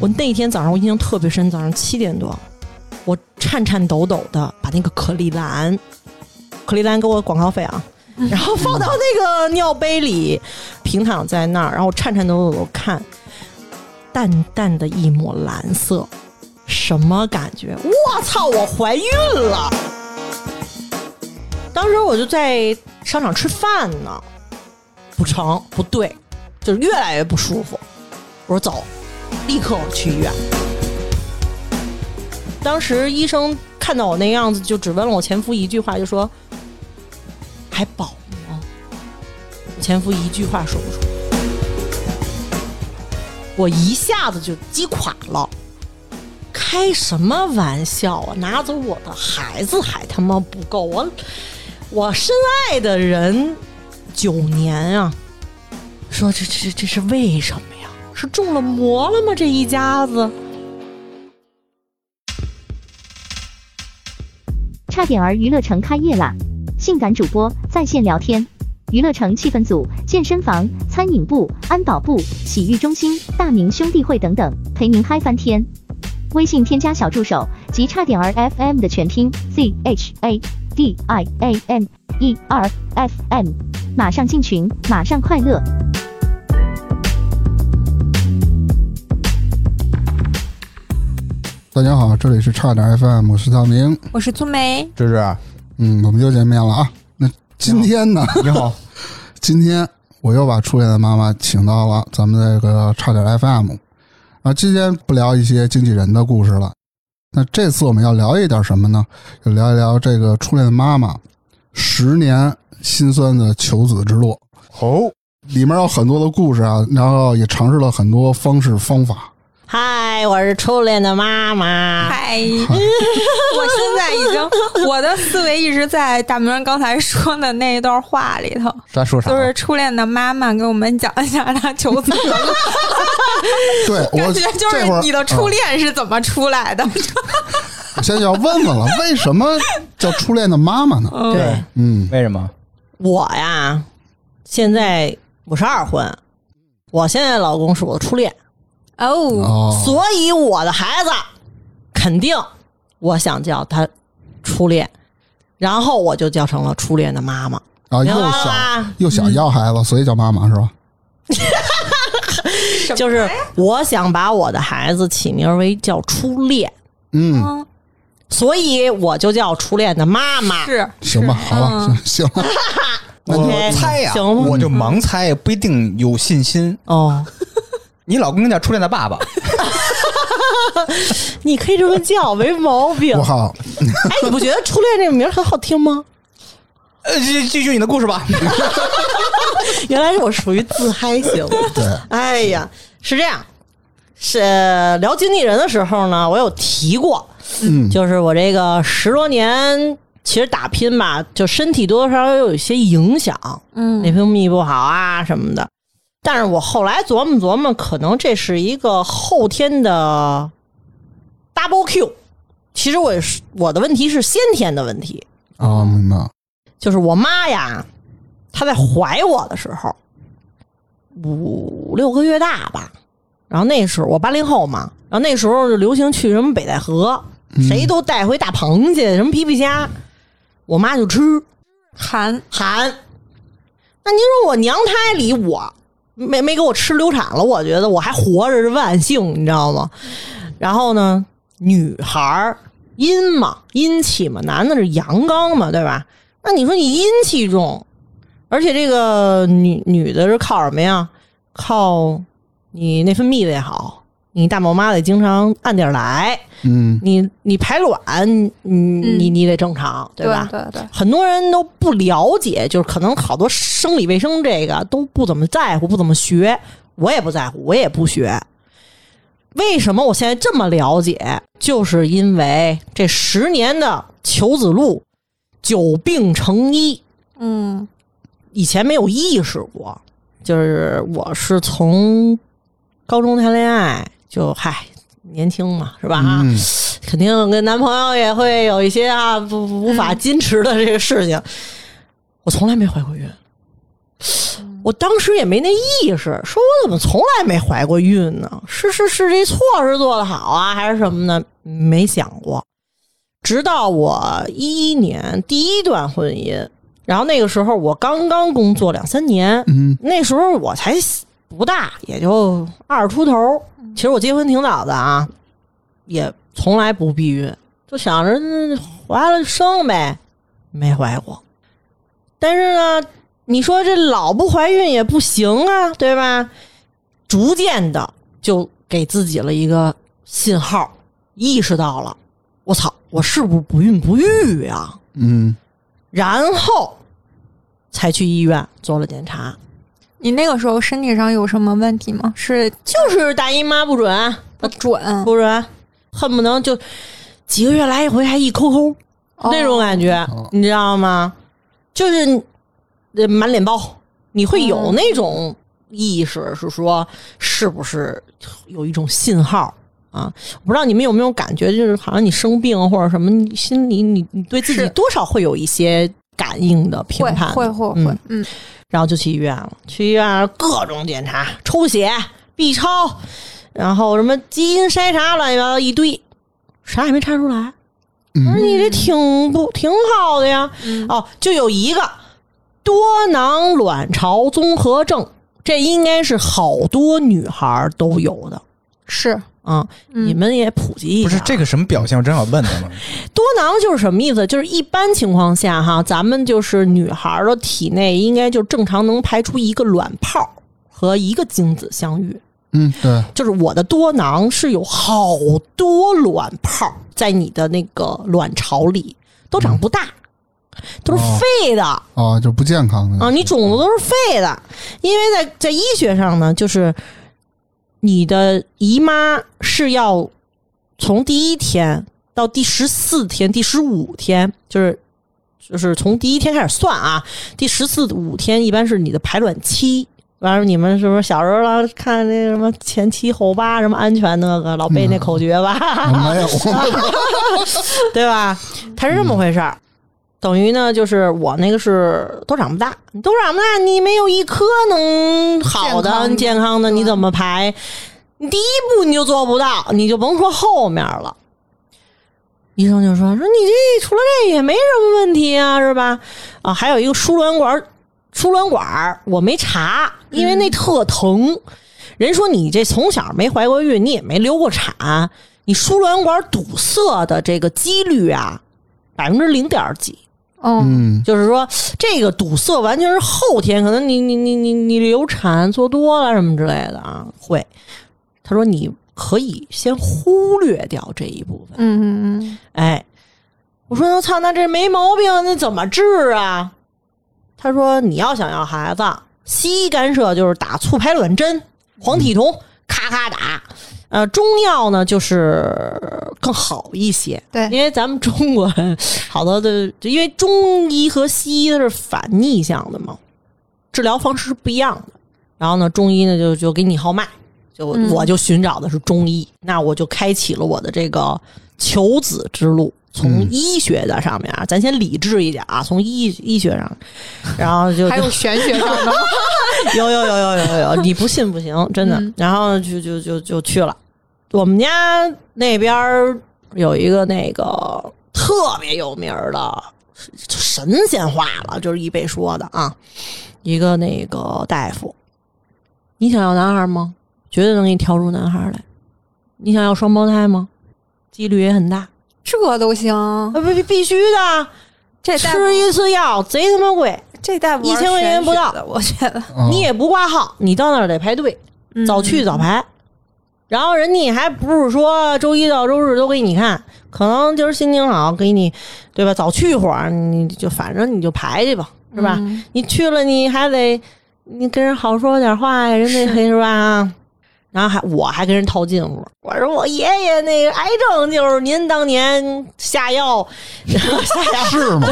我那一天早上我印象特别深，早上七点多，我颤颤抖抖的把那个可丽兰，可丽兰给我广告费啊，然后放到那个尿杯里，平躺在那儿，然后颤颤抖抖的看，淡淡的一抹蓝色，什么感觉？我操，我怀孕了！当时我就在商场吃饭呢，不成，不对，就是越来越不舒服。我说走，立刻去医院。当时医生看到我那样子，就只问了我前夫一句话，就说还保吗？我前夫一句话说不出，我一下子就击垮了。开什么玩笑啊！拿走我的孩子还他妈不够，我我深爱的人九年啊！说这这这是为什么呀？是中了魔了吗？这一家子。差点儿娱乐城开业啦！性感主播在线聊天，娱乐城气氛组、健身房、餐饮部、安保部、洗浴中心、大明兄弟会等等，陪您嗨翻天。微信添加小助手及差点儿 FM 的全拼 Z H A D I A M E R F M，马上进群，马上快乐。大家好，这里是差点 FM，我是大明。我是粗梅，芝芝，嗯，我们又见面了啊。那今天呢？你好，今天我又把初恋的妈妈请到了咱们这个差点 FM。啊，今天不聊一些经纪人的故事了。那这次我们要聊一点什么呢？就聊一聊这个初恋的妈妈十年心酸的求子之路。哦，里面有很多的故事啊，然后也尝试了很多方式方法。嗨，我是初恋的妈妈。嗨，我现在已经我的思维一直在大明刚才说的那一段话里头，他说啥？就是初恋的妈妈给我们讲一下她求子的路，对我感觉就是你的初恋是怎么出来的？我现在要问问了，为什么叫初恋的妈妈呢？对嗯，为什么？我呀，现在我是二婚，我现在老公是我的初恋，哦，哦，所以我的孩子肯定我想叫他初恋，然后我就叫成了初恋的妈妈。啊，又想又想要孩子，所以叫妈妈是吧？就是我想把我的孩子起名为叫初恋，嗯，所以我就叫初恋的妈妈。是行吧，好了，嗯行行了，那我就猜呀，行吗我就盲猜，不一定有信心。哦，你老公叫初恋的爸爸，你可以这么叫，没毛病我。好，哎，你不觉得初恋这个名很好听吗？呃，继继续你的故事吧。原来我属于自嗨型。对，哎呀，是这样，是聊经纪人的时候呢，我有提过，嗯，就是我这个十多年，其实打拼吧，就身体多多少少有一些影响，嗯内分泌不好啊什么的。但是我后来琢磨琢磨，可能这是一个后天的 double Q。其实我也是我的问题是先天的问题，啊，明白，就是我妈呀，她在怀我的时候，五六个月大吧。然后那时候我八零后嘛，然后那时候就流行去什么北戴河，谁都带回大螃蟹、什么皮皮虾，我妈就吃含含。那您说我娘胎里我没没给我吃流产了，我觉得我还活着是万幸，你知道吗？然后呢，女孩阴嘛，阴气嘛，男的是阳刚嘛，对吧？那你说你阴气重，而且这个女女的是靠什么呀？靠你内分泌得好，你大宝妈得经常按点儿来，嗯，你你排卵，你你你得正常，对吧？对对，很多人都不了解，就是可能好多生理卫生这个都不怎么在乎，不怎么学。我也不在乎，我也不学。为什么我现在这么了解？就是因为这十年的求子路，久病成医，嗯以前没有意识过。就是我是从高中谈恋爱，就嗨年轻嘛，是吧？啊、嗯肯定跟男朋友也会有一些啊无法矜持的这个事情。我从来没怀过孕，我当时也没那意识，说我怎么从来没怀过孕呢？是是是，这措施做的好啊，还是什么呢？没想过。直到我一一年第一段婚姻，然后那个时候我刚刚工作两三年，嗯那时候我才不大，也就二十出头。其实我结婚挺早的啊，也从来不避孕，就想着嗯怀了生呗，没怀过。但是呢，你说这老不怀孕也不行啊，对吧？逐渐的就给自己了一个信号，意识到了，我操，我是不是不孕不育呀？嗯然后才去医院做了检查，你那个时候身体上有什么问题吗？是就是大姨妈不准，不准不准，恨不能就几个月来一回，还一抠抠、那种感觉，哦你知道吗？就是呃满脸包，你会有那种意识，是说是不是有一种信号啊？我不知道你们有没有感觉，就是好像你生病或者什么，你心里你你对自己多少会有一些感应的评判的，会会嗯会，嗯，然后就去医院了。去医院各种检查，抽血、B 超，然后什么基因筛查，乱七八糟一堆，啥也没查出来。我说嗯你这挺不挺好的呀？哦，就有一个多囊卵巢综合症，这应该是好多女孩都有的是啊、嗯你们也普及一下。不是这个什么表现？我正好问他们。多囊就是什么意思？就是一般情况下哈，咱们就是女孩的体内应该就正常能排出一个卵泡和一个精子相遇。嗯，对，就是我的多囊是有好多卵泡在你的那个卵巢里，都长不大，都是废的啊、哦，就不健康的啊你种子都是废的，因为在在医学上呢，就是你的姨妈是要从第一天到第十四天、第十五天，就是就是从第一天开始算啊，第十四五天一般是你的排卵期。完了，你们是不是小时候老看那什么前七后八什么安全那个，老背那口诀吧？没有，对吧？它是这么回事儿，等于呢，就是我那个是都长不大，你都长不大，你没有一颗能好的健康的健康的，你怎么排？你第一步你就做不到，你就甭说后面了。医生就说说你这除了这也没什么问题啊，是吧？啊，还有一个输卵管，输卵管我没查，因为那特疼。人说你这从小没怀过孕，你也没流过产，你输卵管堵塞的这个几率啊，百分之零点几。嗯嗯就是说，这个堵塞完全是后天，可能你你你你你流产做多了什么之类的啊，会。他说你可以先忽略掉这一部分。嗯嗯嗯，哎，我说那操，那这没毛病，那怎么治啊？他说你要想要孩子，西医干涉就是打促排卵针、黄体酮，咔咔打。呃，中药呢就是更好一些，对因为咱们中国人好多的，就因为中医和西医它是反逆向的嘛，治疗方式是不一样的。然后呢，中医呢就就给你号脉，就、嗯我就寻找的是中医，那我就开启了我的这个求子之路。从嗯医学的上面啊，咱先理智一点啊，从医医学上，然后就还有玄学上的吗？有有有有有有有，你不信不行，真的。嗯然后就就就就去了。我们家那边有一个那个特别有名的神仙话了，就是一辈说的啊，一个那个大夫，你想要男孩吗？绝对能给你挑出男孩来。你想要双胞胎吗？几率也很大，这都行，啊不必必须的，这吃一次药贼他妈贵，这大夫一千块钱不到我觉得哦你也不挂号，你到那儿得排队。早去早排。然后人家还不是说周一到周日都给你看，可能今儿心情好，给你对吧？早去会儿，你就反正你就排去吧，是吧？嗯你去了，你还得你跟人好说点话呀，人家是吧？啊然后还我还跟人套近乎，我说我爷爷那个癌症就是您当年下药下药是吗？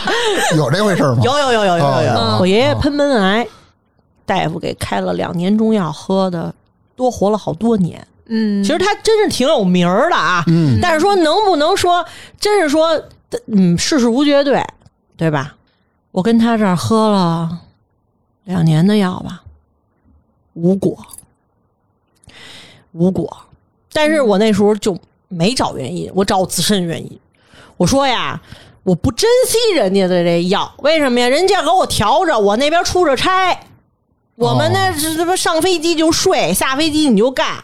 有这回事吗？有有有有有有有，哦我爷爷喷门癌，大夫给开了两年中药，喝的多活了好多年。嗯，其实他真是挺有名儿的啊，嗯但是说能不能说，真是说，嗯，世事无绝对，对吧？我跟他这儿喝了两年的药吧，无果，无果。但是我那时候就没找原因，我找我自身原因。我说呀，我不珍惜人家的这药，为什么呀？人家给我调着，我那边出着差，我们那是他妈上飞机就睡，下飞机你就干。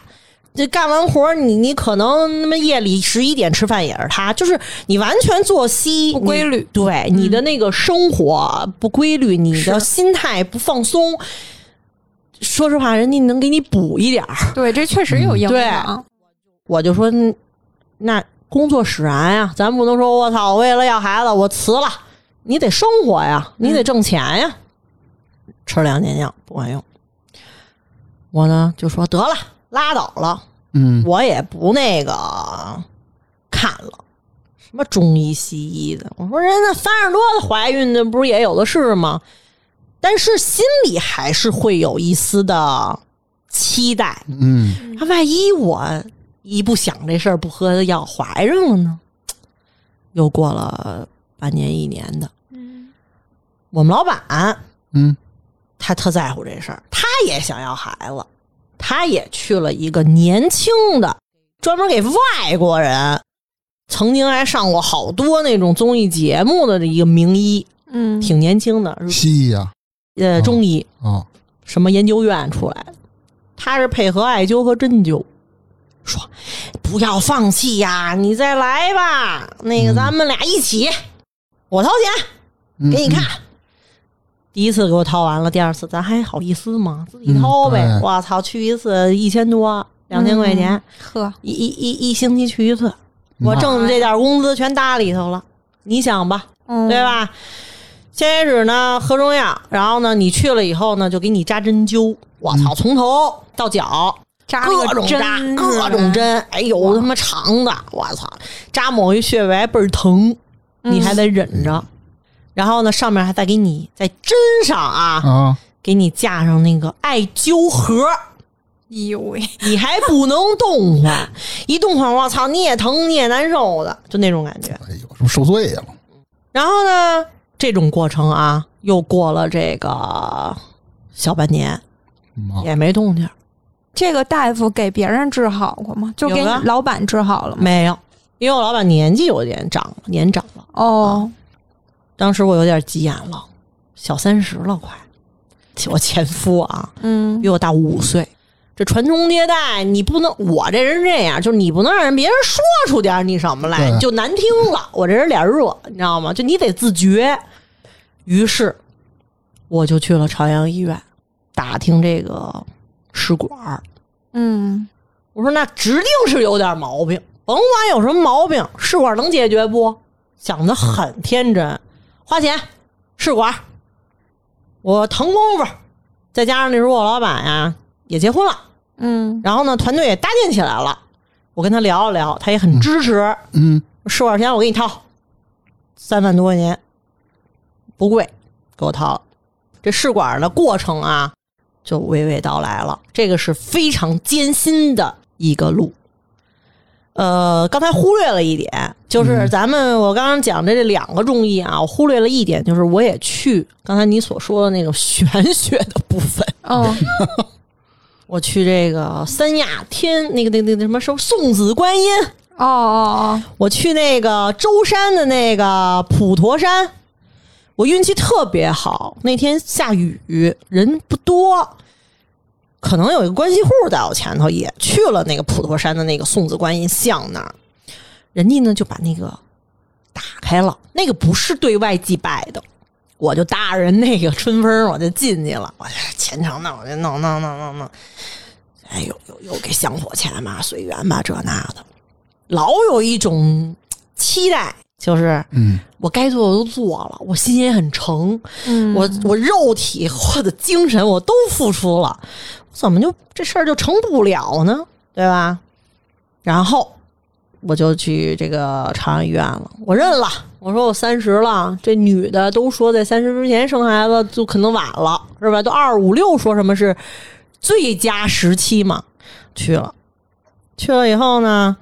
这干完活儿你你可能那么夜里十一点吃饭也是他，就是你完全作息不规律你对你的那个生活不规律，你的心态不放松。说实话，人家能给你补一点儿，对，这确实有影响。我就说嗯那工作使然呀，咱不能说我操，我为了要孩子我辞了，你得生活呀，你得挣钱呀。吃两年药不管用，我呢就说得了，拉倒了，嗯我也不那个看了。什么中医西医的？我说人家三十多的怀孕的不是也有的是吗？但是心里还是会有一丝的期待，嗯。那万一我一不想这事儿，不喝药怀上了呢？又过了半年一年的，嗯我们老板嗯。他特在乎这事儿，他也想要孩子，他也去了一个年轻的，专门给外国人，曾经还上过好多那种综艺节目的一个名医，嗯，挺年轻的，西医呀呃，中医哦什么研究院出来的，他是配合艾灸和针灸，说不要放弃呀，你再来吧，那个嗯咱们俩一起，我掏钱嗯给你看。第一次给我掏完了，第二次咱还好意思吗？自己掏呗。我操，去一次一千多，两千块钱，呵，一一一一星期去一次，嗯我挣的这点工资全搭里头了，你想吧，嗯对？吧？先开始呢喝中药，然后呢你去了以后呢就给你扎针灸，我操，从头到脚扎各种扎，各种针，哎呦他妈长的，我操，扎某一穴位还倍儿疼，你还得忍着。然后呢，上面还再给你在针上啊，啊。给你架上那个艾灸盒，哎呦喂，你还不能动弹，一动换，我操，你也疼你也难受的，就那种感觉。哎呦，是不是受罪了？然后呢，这种过程啊，又过了这个小半年，也没动静儿，这个大夫给别人治好过吗？就给老板治好了吗？没有，因为我老板年纪有点长了，年长了。哦，当时我有点急眼了，小三十了快，我前夫啊嗯比我大五岁，这传宗接代你不能，我这人这样，就是你不能让人别人说出点你什么来，就难听了。我这人脸热，你知道吗？就你得自觉。于是我就去了朝阳医院打听这个试管儿。嗯我说那指定是有点毛病，甭管有什么毛病，试管能解决不？想的很天真，花钱试管，我腾功夫，再加上那时候我老板呀也结婚了，嗯。然后呢团队也搭建起来了，我跟他聊了聊，他也很支持，嗯。试管钱我给你掏，三万多块钱，不贵，给我掏。了。这试管的过程啊，就娓娓道来了。这个是非常艰辛的一个路。呃，刚才忽略了一点，就是咱们我刚刚讲的这两个中医啊，我忽略了一点，就是我也去刚才你所说的那种玄学的部分，哦 我去这个三亚天那个那个那个什么什么送子观音，哦哦我去那个舟山的那个普陀山，我运气特别好，那天下雨，人不多，可能有一个关系户在我前头，也去了那个普陀山的那个送子观音像那儿，人家呢就把那个打开了，那个不是对外祭拜的。我就搭着人那个春风，我就进去了。我这虔诚的，我就弄弄弄弄弄，哎呦又又给香火钱嘛，随缘吧，这那的。老有一种期待，就是嗯我该做的都做了，我心也很诚，嗯我我肉体或者精神我都付出了，怎么就这事儿就成不了呢？对吧？然后我就去这个朝阳医院了，我认了，我说我三十了，这女的都说在三十之前生孩子就可能晚了，是吧？都二五六说什么是最佳时期嘛？去了，去了以后呢，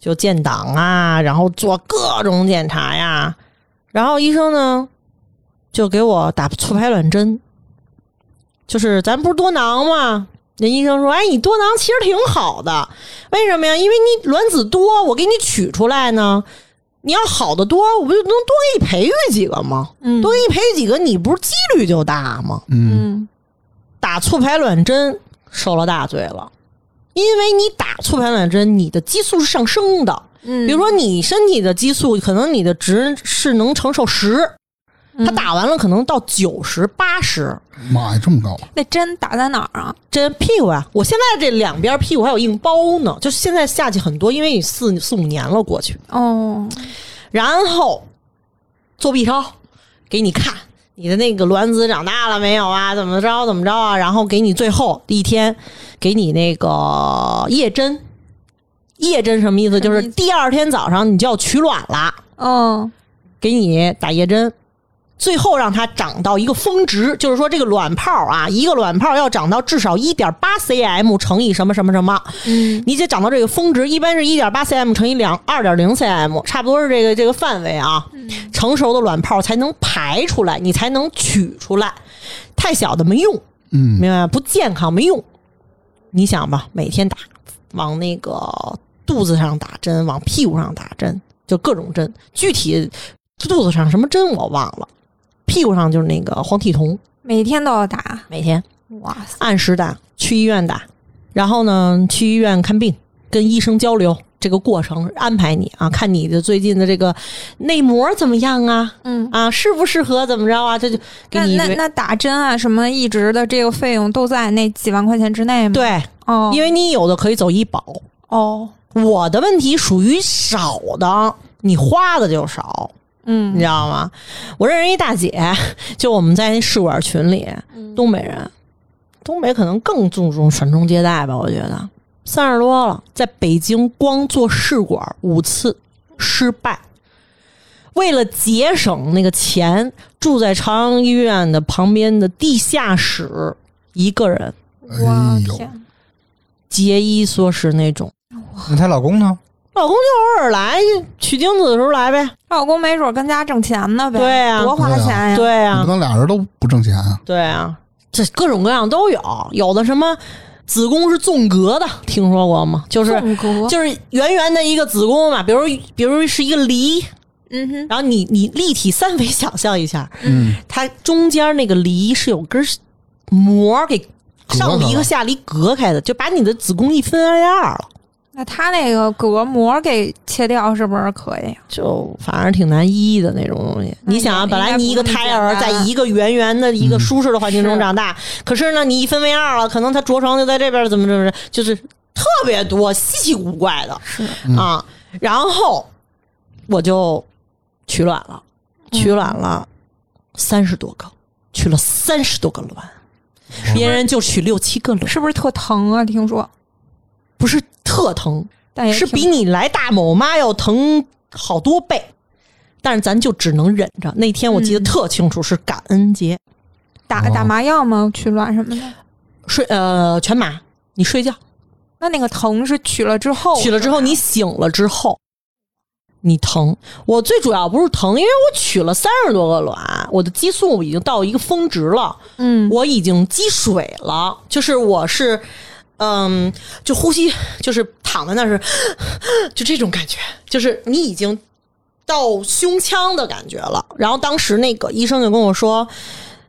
就建档啊，然后做各种检查呀，然后医生呢就给我打促排卵针，就是咱不是多囊吗？那医生说，哎，你多囊其实挺好的，为什么呀？因为你卵子多，我给你取出来呢。你要好的多，我不就能多给你培育几个吗？嗯多给你培育几个，你不是几率就大吗？嗯嗯打促排卵针受了大罪了，因为你打促排卵针，你的激素是上升的。嗯，比如说你身体的激素，可能你的值是能承受十，他嗯打完了可能到九十、八十。妈呀，这么高！那针打在哪儿啊？针屁股啊！我现在这两边屁股还有硬包呢，就现在下去很多，因为你四四五年了过去，哦，然后做 B 超给你看你的那个卵子长大了没有啊？怎么着怎么着啊？然后给你最后一天给你那个夜针，夜针什么意思？就是第二天早上你就要取卵了，哦，给你打夜针。最后让它长到一个峰值，就是说这个卵泡啊，一个卵泡要长到至少一点八 cm 乘以什么什么什么，嗯你得长到这个峰值，一般是一点八 cm 乘以两二点零 cm，差不多是这个这个范围啊。成熟的卵泡才能排出来，你才能取出来。太小的没用，嗯，明白吗？不健康没用。你想吧，每天打，往那个肚子上打针，往屁股上打针，就各种针。具体肚子上什么针我忘了，屁股上就是那个黄体酮，每天都要打，每天。哇塞，按时打，去医院打，然后呢，去医院看病，跟医生交流这个过程，安排你啊，看你的最近的这个内膜怎么样啊，嗯。啊，适不适合怎么着啊，这就给你那那那打针啊，什么一直的这个费用都在那几万块钱之内吗？，对，哦，因为你有的可以走医保，哦，我的问题属于少的，你花的就少。你嗯知道吗？我认识一大姐，就我们在那试管群里，东北人，东北可能更注重传宗接代吧，我觉得。三十多了，在北京光做试管五次失败，为了节省那个钱，住在朝阳医院的旁边的地下室，一个人。我哎呦。天，节衣缩食那种。那她老公呢？老公就偶尔来取精子的时候来呗，老公没准跟家挣钱呢呗，对啊多花钱呀，对啊你不，能俩人都不挣钱啊？对啊，这各种各样都有，有的什么子宫是纵隔的，听说过吗？就是纵隔，就是圆圆的一个子宫嘛，比如比如是一个梨，嗯哼，然后你你立体三维想象一下，嗯，它中间那个梨是有根膜给上梨和下梨隔开的，就把你的子宫一分为二了。那他那个隔膜给切掉是不是可以？就反正挺难医的那种东西。你想啊，本来你一个胎儿在一个圆圆的一个舒适的环境中长大，可是呢，你一分为二了，可能他着床就在这边，怎么怎么着，就是特别多稀奇古怪的是，啊。然后我就取卵了，取卵了三十多个，取了三十多个卵，别人就取六七个卵，是不是特疼啊？听说，不是特疼，但也是比你来大某妈要疼好多倍，但是咱就只能忍着。那天我记得嗯特清楚，是感恩节，哦打打麻药吗？取卵什么的？睡呃全麻，你睡觉那那个疼是取了之后，取了之后，你醒了之后。你疼，我最主要不是疼，因为我取了三十多个卵，我的激素已经到一个峰值了，嗯，我已经积水了，就是我是，嗯，就呼吸，就是躺在那儿是，就这种感觉，就是你已经到胸腔的感觉了。然后当时那个医生就跟我说，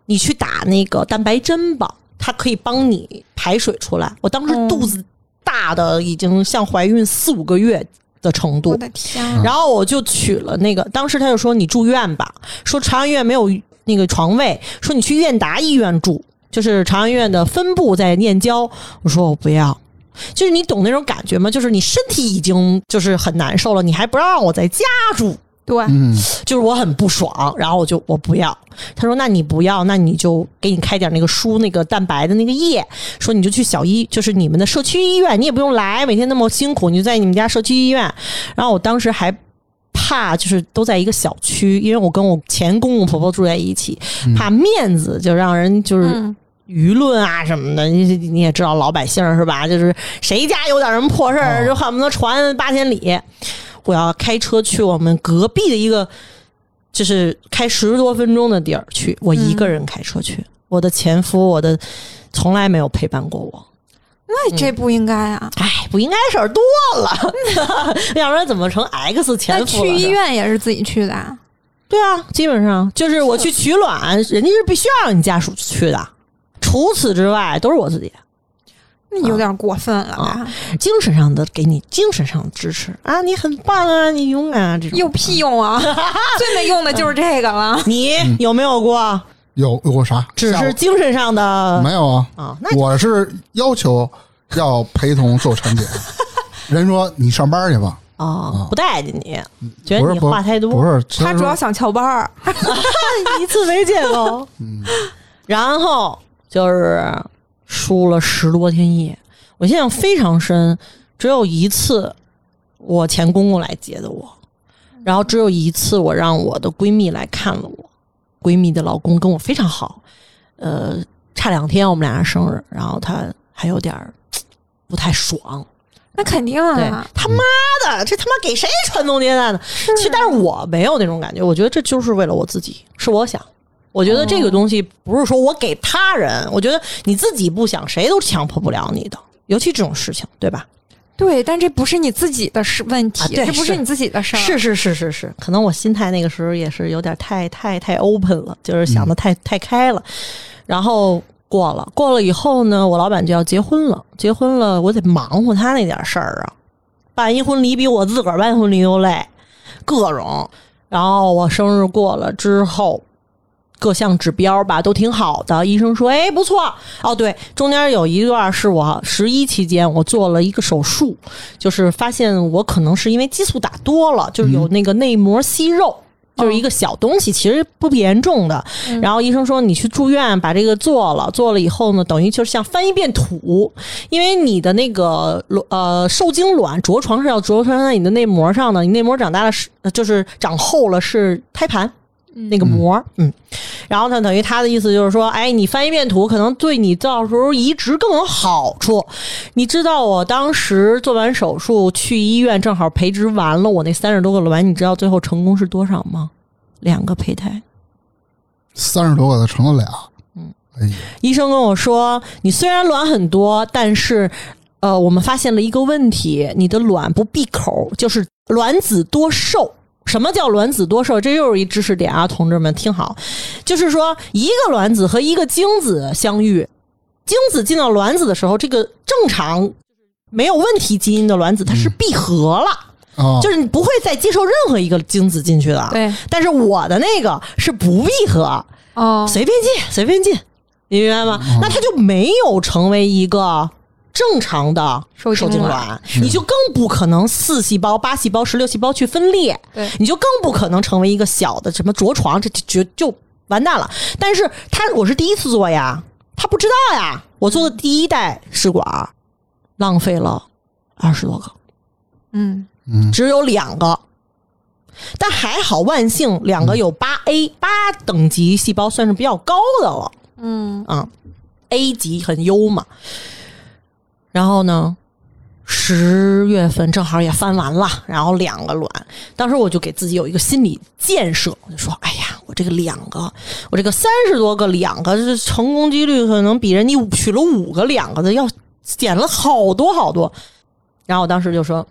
你去打那个蛋白针吧，它可以帮你排水出来。我当时嗯肚子大的已经像怀孕四五个月的程度我，的天啊，然后我就取了那个，当时他就说你住院吧，说朝阳医院没有那个床位，说你去燕达医院住，就是朝阳医院的分部在燕郊。我说我不要，就是你懂那种感觉吗？就是你身体已经就是很难受了，你还不让我在家住，对，嗯，就是我很不爽，然后我就我不要。他说：“那你不要，那你就给你开点那个输那个蛋白的那个液，说你就去小医，就是你们的社区医院，你也不用来，每天那么辛苦，你就在你们家社区医院。”然后我当时还怕，就是都在一个小区，因为我跟我前公公婆婆住在一起，怕面子就让人就是嗯舆论啊什么的，你你也知道老百姓是吧？就是谁家有点什么破事儿，哦就恨不得传八千里。我要开车去我们隔壁的一个，就是开十多分钟的地儿去，我一个人开车去，我的前夫，我的从来没有陪伴过我。那这不应该啊！哎，不应该事儿多了，要不然怎么成 X 前那？去医院也是自己去的啊？对啊，基本上就是我去取卵，人家是必须要让你家属去的。除此之外，都是我自己。那有点过分了吧？啊精神上的给你精神上的支持啊，你很棒啊，你勇敢啊，这种有屁用啊！最没用的就是这个了。你有没有过？有有过啥？只是精神上的没有啊？啊？那我是要求要陪同做产检。人说你上班去吧，哦，不待见你，觉得你话太多，不是，他主要想翘班儿，一次没见过。嗯然后就是输了十多天夜，我印象非常深。只有一次，我前公公来接的我，然后只有一次我让我的闺蜜来看了我，闺蜜的老公跟我非常好，呃，差两天我们俩人生日，然后他还有点儿不太爽，那肯定对啊。他妈的，这他妈给谁传宗接代呢？其实，但是我没有那种感觉，我觉得这就是为了我自己，是我想。我觉得这个东西不是说我给他人，我觉得你自己不想，谁都强迫不了你的，尤其这种事情，对吧？对，但这不是你自己的事问题，啊对这不是你自己的事儿。是是是是是，可能我心态那个时候也是有点太太太 open 了，就是想的太、太开了。然后过了，过了以后呢，我老板就要结婚了，结婚了，我得忙活他那点事儿啊。办一婚礼比我自个儿办婚礼都累，各种。然后我生日过了之后，各项指标吧都挺好的，医生说，哎，不错。哦，对，中间有一段是我十一期间我做了一个手术，就是发现我可能是因为激素打多了，就是有那个内膜息肉。就是一个小东西，其实不严重的。然后医生说你去住院把这个做了，做了以后呢，等于就是像翻一遍土，因为你的那个卵呃受精卵着床是要着床在你的内膜上的，你内膜长大了是呃就是长厚了是胎盘。那个膜，嗯，然后呢，等于他的意思就是说，哎，你翻一遍图，可能对你到时候移植更有好处。你知道我当时做完手术去医院，正好培植完了我那三十多个卵，你知道最后成功是多少吗？两个胚胎。三十多个的成了俩。嗯，哎呀，医生跟我说，你虽然卵很多，但是呃，我们发现了一个问题，你的卵不闭口，就是卵子多受。什么叫卵子多受？这又是一知识点啊，同志们听好，就是说一个卵子和一个精子相遇，精子进到卵子的时候，这个正常没有问题基因的卵子它是闭合了。啊，就是你不会再接受任何一个精子进去的，对。但是我的那个是不闭合，哦，随便进，随便进，你明白吗？那它就没有成为一个正常的受精精卵卵，你就更不可能四细胞、八细胞、十六细胞去分裂，对你就更不可能成为一个小的什么着床，这就完蛋了。但是他我是第一次做呀，他不知道呀，我做的第一代试管，浪费了二十多个。嗯，嗯只有两个，但还好万幸，两个有八 A 八等级细胞，算是比较高的了。嗯啊，A 级很优嘛。然后呢，十月份正好也翻完了，然后两个卵，当时我就给自己有一个心理建设，我就说：“哎呀，我这个两个，我这个三十多个两个，这成功几率可能比人家取了五个两个的要减了好多好多。”然后我当时就说：“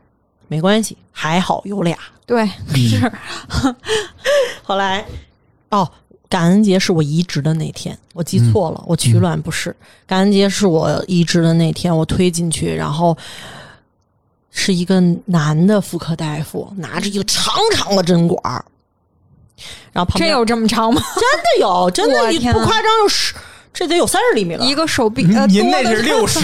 没关系，还好有俩。”对，是，后来，哦，感恩节是我移植的那天，我记错了，我取卵不是。感恩节是我移植的那天，我推进去，然后是一个男的妇科大夫，拿着一个长长的针管儿，然后旁边真有这么长吗？真的有，真的不夸张，有十，这得有三十厘米了，一个手臂，呃，您那是六十，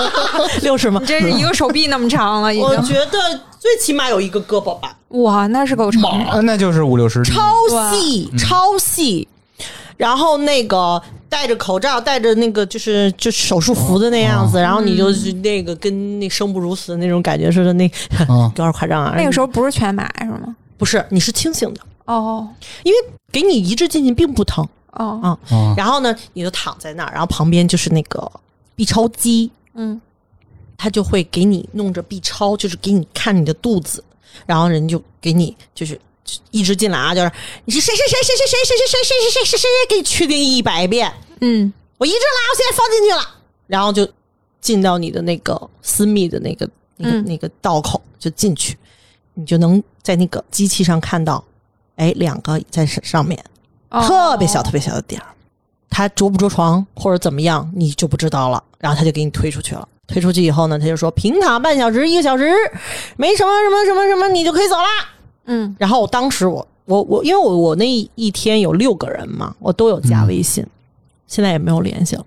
六十吗你？这是一个手臂那么长了，已经。我觉得最起码有一个胳膊吧。哇，那是够长的。啊那就是五六十厘米。超细，超细。然后那个戴着口罩，戴着那个就是就手术服的那样子，然后你就是那个跟那生不如死的那种感觉似的，那 啊有点夸张啊。那个时候不是全麻是吗？不是，你是清醒的，哦因为给你移植进去并不疼。哦，啊啊，然后呢，你就躺在那儿，然后旁边就是那个 B 超机，嗯，他就会给你弄着 B 超，就是给你看你的肚子，然后人就给你就是一直进来啊，就是你是谁谁谁谁谁谁谁谁谁谁谁谁谁谁给你确定一百遍，嗯我一直拉，我现在放进去了，然后就进到你的那个私密的那个那个、那个道口就进去，你就能在那个机器上看到，哎，两个在上面，特别小特别小的点儿，他着不着床或者怎么样，你就不知道了。然后他就给你推出去了。推出去以后呢，他就说平躺半小时、一个小时，没什么什么什么什么，你就可以走啦。嗯然后我当时我我我，因为我我那一天有六个人嘛，我都有加微信，现在也没有联系了。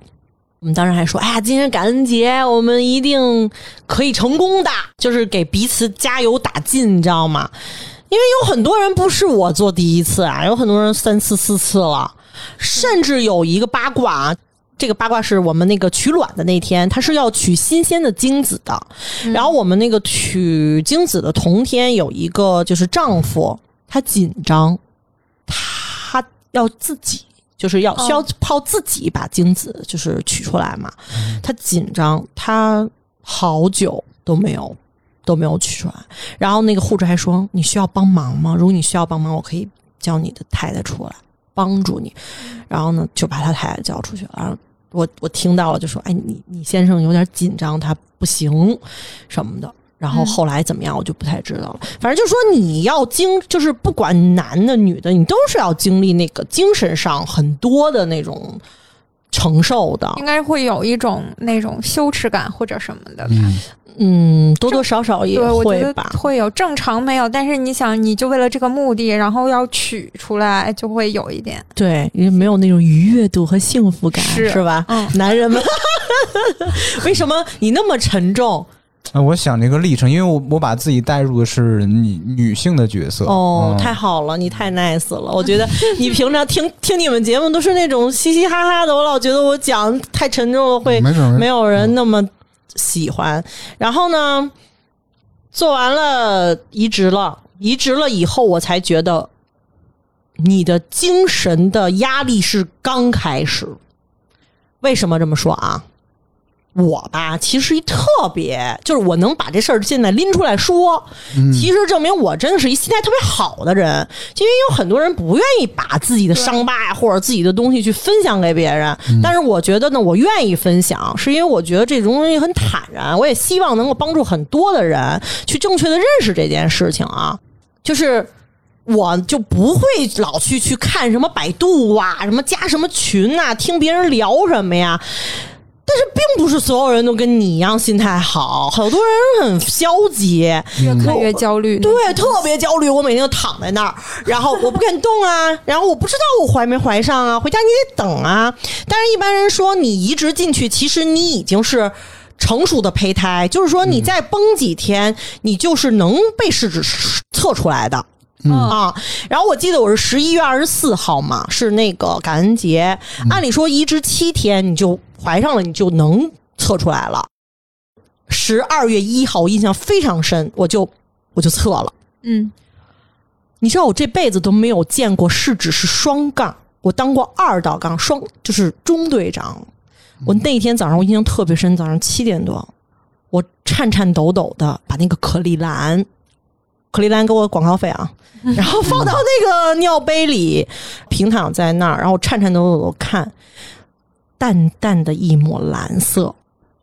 我们当时还说，哎呀，今天感恩节，我们一定可以成功的，就是给彼此加油打劲，你知道吗？因为有很多人不是我做第一次啊，有很多人三次四次了，甚至有一个八卦啊。这个八卦是我们那个取卵的那天，他是要取新鲜的精子的。然后我们那个取精子的同天，有一个就是丈夫，他紧张，他要自己就是要需要靠自己把精子就是取出来嘛。他紧张，他好久都没有都没有取出来。然后那个护士还说：“你需要帮忙吗？如果你需要帮忙，我可以叫你的太太出来帮助你。”然后呢，就把他太太叫出去了。然后我我听到了，就说：“哎，你你先生有点紧张，他不行什么的。”然后后来怎么样，我就不太知道了。反正就是说，你要经，就是不管男的女的，你都是要经历那个精神上很多的那种承受的。应该会有一种那种羞耻感或者什么的。嗯，嗯，多多少少也会吧。会有正常没有，但是你想，你就为了这个目的，然后要取出来，就会有一点。对，因为没有那种愉悦度和幸福感，是吧？嗯男人们，为什么你那么沉重？啊，我想这个历程，因为我我把自己带入的是女女性的角色。哦，嗯太好了，你太 nice 了。我觉得你平常听听你们节目都是那种嘻嘻哈哈的，我老觉得我讲太沉重了会没有人那么喜欢。然后呢，做完了移植了，移植了以后，我才觉得你的精神的压力是刚开始。为什么这么说啊？我吧，其实一特别，就是我能把这事儿现在拎出来说，其实证明我真的是一心态特别好的人。因为有很多人不愿意把自己的伤疤呀或者自己的东西去分享给别人，但是我觉得呢，我愿意分享，是因为我觉得这种东西很坦然，我也希望能够帮助很多的人去正确的认识这件事情啊，就是。我就不会老去去看什么百度啊，什么加什么群啊，听别人聊什么呀。但是并不是所有人都跟你一样心态好，好多人很消极，越看越焦虑。对，特别焦虑。我每天都躺在那儿，然后我不敢动啊，然后我不知道我怀没怀上啊，回家你得等啊。但是一般人说你移植进去，其实你已经是。成熟的胚胎，就是说你再崩几天，你就是能被试纸测出来的。嗯啊，然后我记得我是十一月二十四号嘛，是那个感恩节。按理说移植七天你就怀上了，你就能测出来了。十二月一号，我印象非常深，我就我就测了。嗯，你知道我这辈子都没有见过试纸是双杠，我当过二道杠，双就是中队长。我那天早上我印象特别深，早上七点多，我颤颤抖抖的把那个可丽兰，可丽兰给我广告费啊，然后放到那个尿杯里，平躺在那儿，然后颤颤抖抖的看，淡淡的一抹蓝色，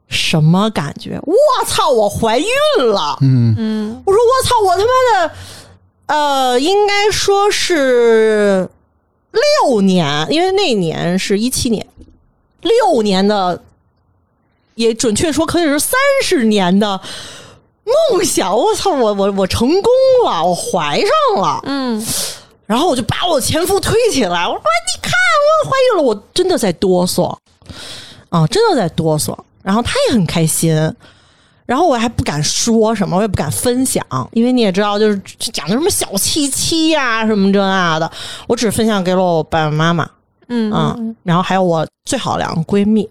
什么感觉？我操，我怀孕了！嗯嗯我说我操，我他妈的，呃，应该说是六年，因为那年是一七年，六年的，也准确说可以是三十年的梦想。我操，我我我成功了，我怀上了。嗯，然后我就把我前夫推起来，我说：“你看，我怀孕了！”我真的在哆嗦啊，真的在哆嗦。然后他也很开心，然后我还不敢说什么，我也不敢分享，因为你也知道，就是讲的什么小七七呀、什么这那的，我只分享给了我爸爸妈妈嗯啊，然后还有我最好的两个闺蜜。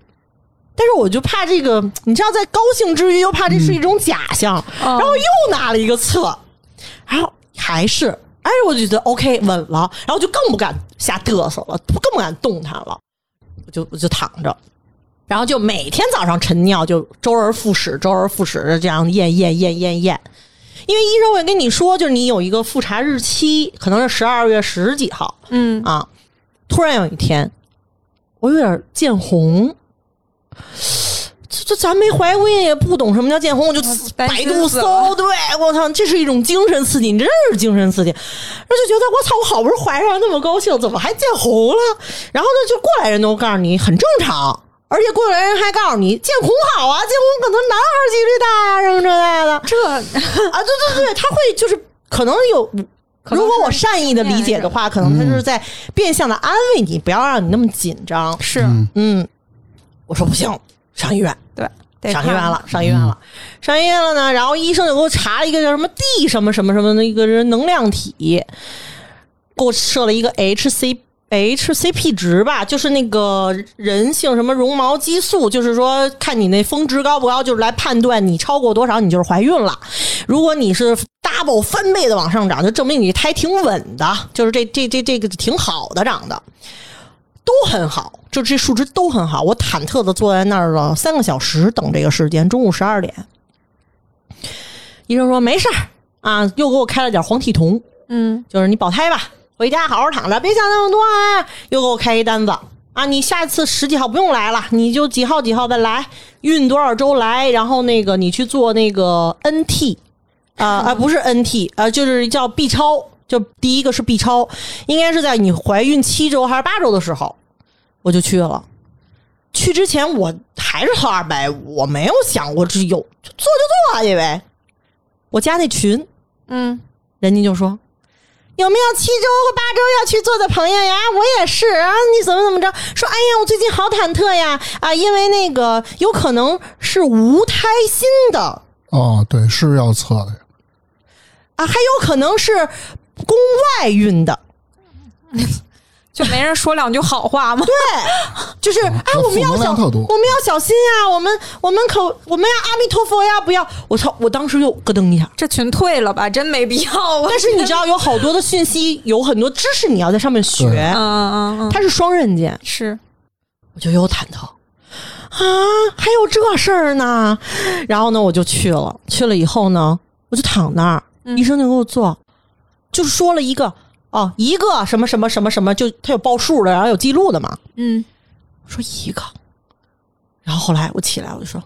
但是我就怕这个，你知道，在高兴之余又怕这是一种假象，然然后又拿了一个测，然后还是，哎，我就觉得 OK 稳了，然后就更不敢瞎嘚瑟了，更不敢动弹了，我就我就躺着，然后就每天早上晨尿就周而复始，周而复始的这样验验验验验，因为医生会跟你说，就是你有一个复查日期，可能是十二月十几号。嗯。啊，突然有一天，我有点见红。这这咱没怀过孕，也不懂什么叫见红，我就百度搜，对我操，这是一种精神刺激，你真是精神刺激。然后就觉得我操，我好不容易怀上，那么高兴，怎么还见红了？然后呢，就过来人都告诉你很正常，而且过来人还告诉你见红好啊，见红可能男孩几率大呀、什么之类的。这啊，对对对，他会就是可能有，如果我善意的理解的话，可能他就是在变相的安慰你，不要让你那么紧张。是嗯嗯，我说不行，上医院，对，上医院了，上医院了，上医院了呢。然后医生就给我查了一个叫什么 D 什么什么什么的一个人能量体，给我设了一个 HC。HCP 值吧，就是那个人性什么绒毛激素，就是说看你那峰值高不高，就是来判断你超过多少，你就是怀孕了。如果你是 double 翻倍的往上涨，就证明你胎挺稳的，就是这这这这个挺好的长的，都很好，就这数值都很好。我忐忑的坐在那儿了三个小时，等这个时间，中午十二点，医生说没事儿啊，又给我开了点黄体酮，嗯就是你保胎吧，回家好好躺着，别想那么多啊。又给我开一单子啊，你下次十几号不用来了，你就几号几号再来，孕多少周来，然后那个你去做那个 NT，啊啊不是 NT，呃就是叫 B 超，就第一个是 B 超，应该是在你怀孕七周还是八周的时候，我就去了。去之前我还是喝二百五，我没有想过这有就做就做啊，因为我加那群，嗯，人家就说有没有七周和八周要去做的朋友呀？我也是啊，你怎么怎么着？说哎呀，我最近好忐忑呀啊，因为那个有可能是无胎心的哦，对，是要测的呀。啊，还有可能是宫外孕的，就没人说两句好话吗？对就是 哎，我们要小，我们要小心啊，我们我们可我们要阿弥陀佛呀，不要！我操，我当时就咯噔一下。这群退了吧，真没必要啊。但是你知道，有好多的讯息，有很多知识你要在上面学对，嗯嗯嗯，它是双刃剑。是我就又忐忑啊，还有这事儿呢。然后呢，我就去了，去了以后呢，我就躺那儿，嗯医生就给我做，就说了一个哦，一个什么什么什么什么，就他有报数的，然后有记录的嘛。嗯我说一个，然后后来我起来我就说，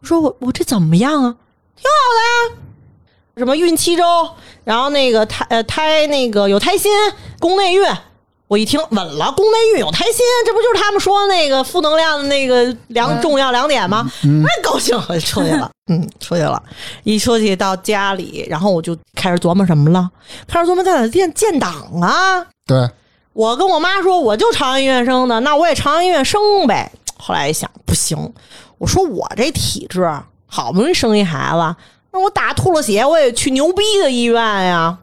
我说我我这怎么样啊？挺好的呀，什么孕七周，然后那个胎呃胎那个有胎心，宫内孕。我一听稳了，宫内孕有胎心，这不就是他们说那个负能量的那个两重要两点吗？那高兴我就出去了，嗯，出去了。一出去到家里，然后我就开始琢磨什么了，开始琢磨在哪建建档啊。对，我跟我妈说，我就长安医院生的，那我也长安医院生呗。后来一想，不行，我说我这体质，好不容易生一孩子，那我打吐了血，我也去牛逼的医院呀。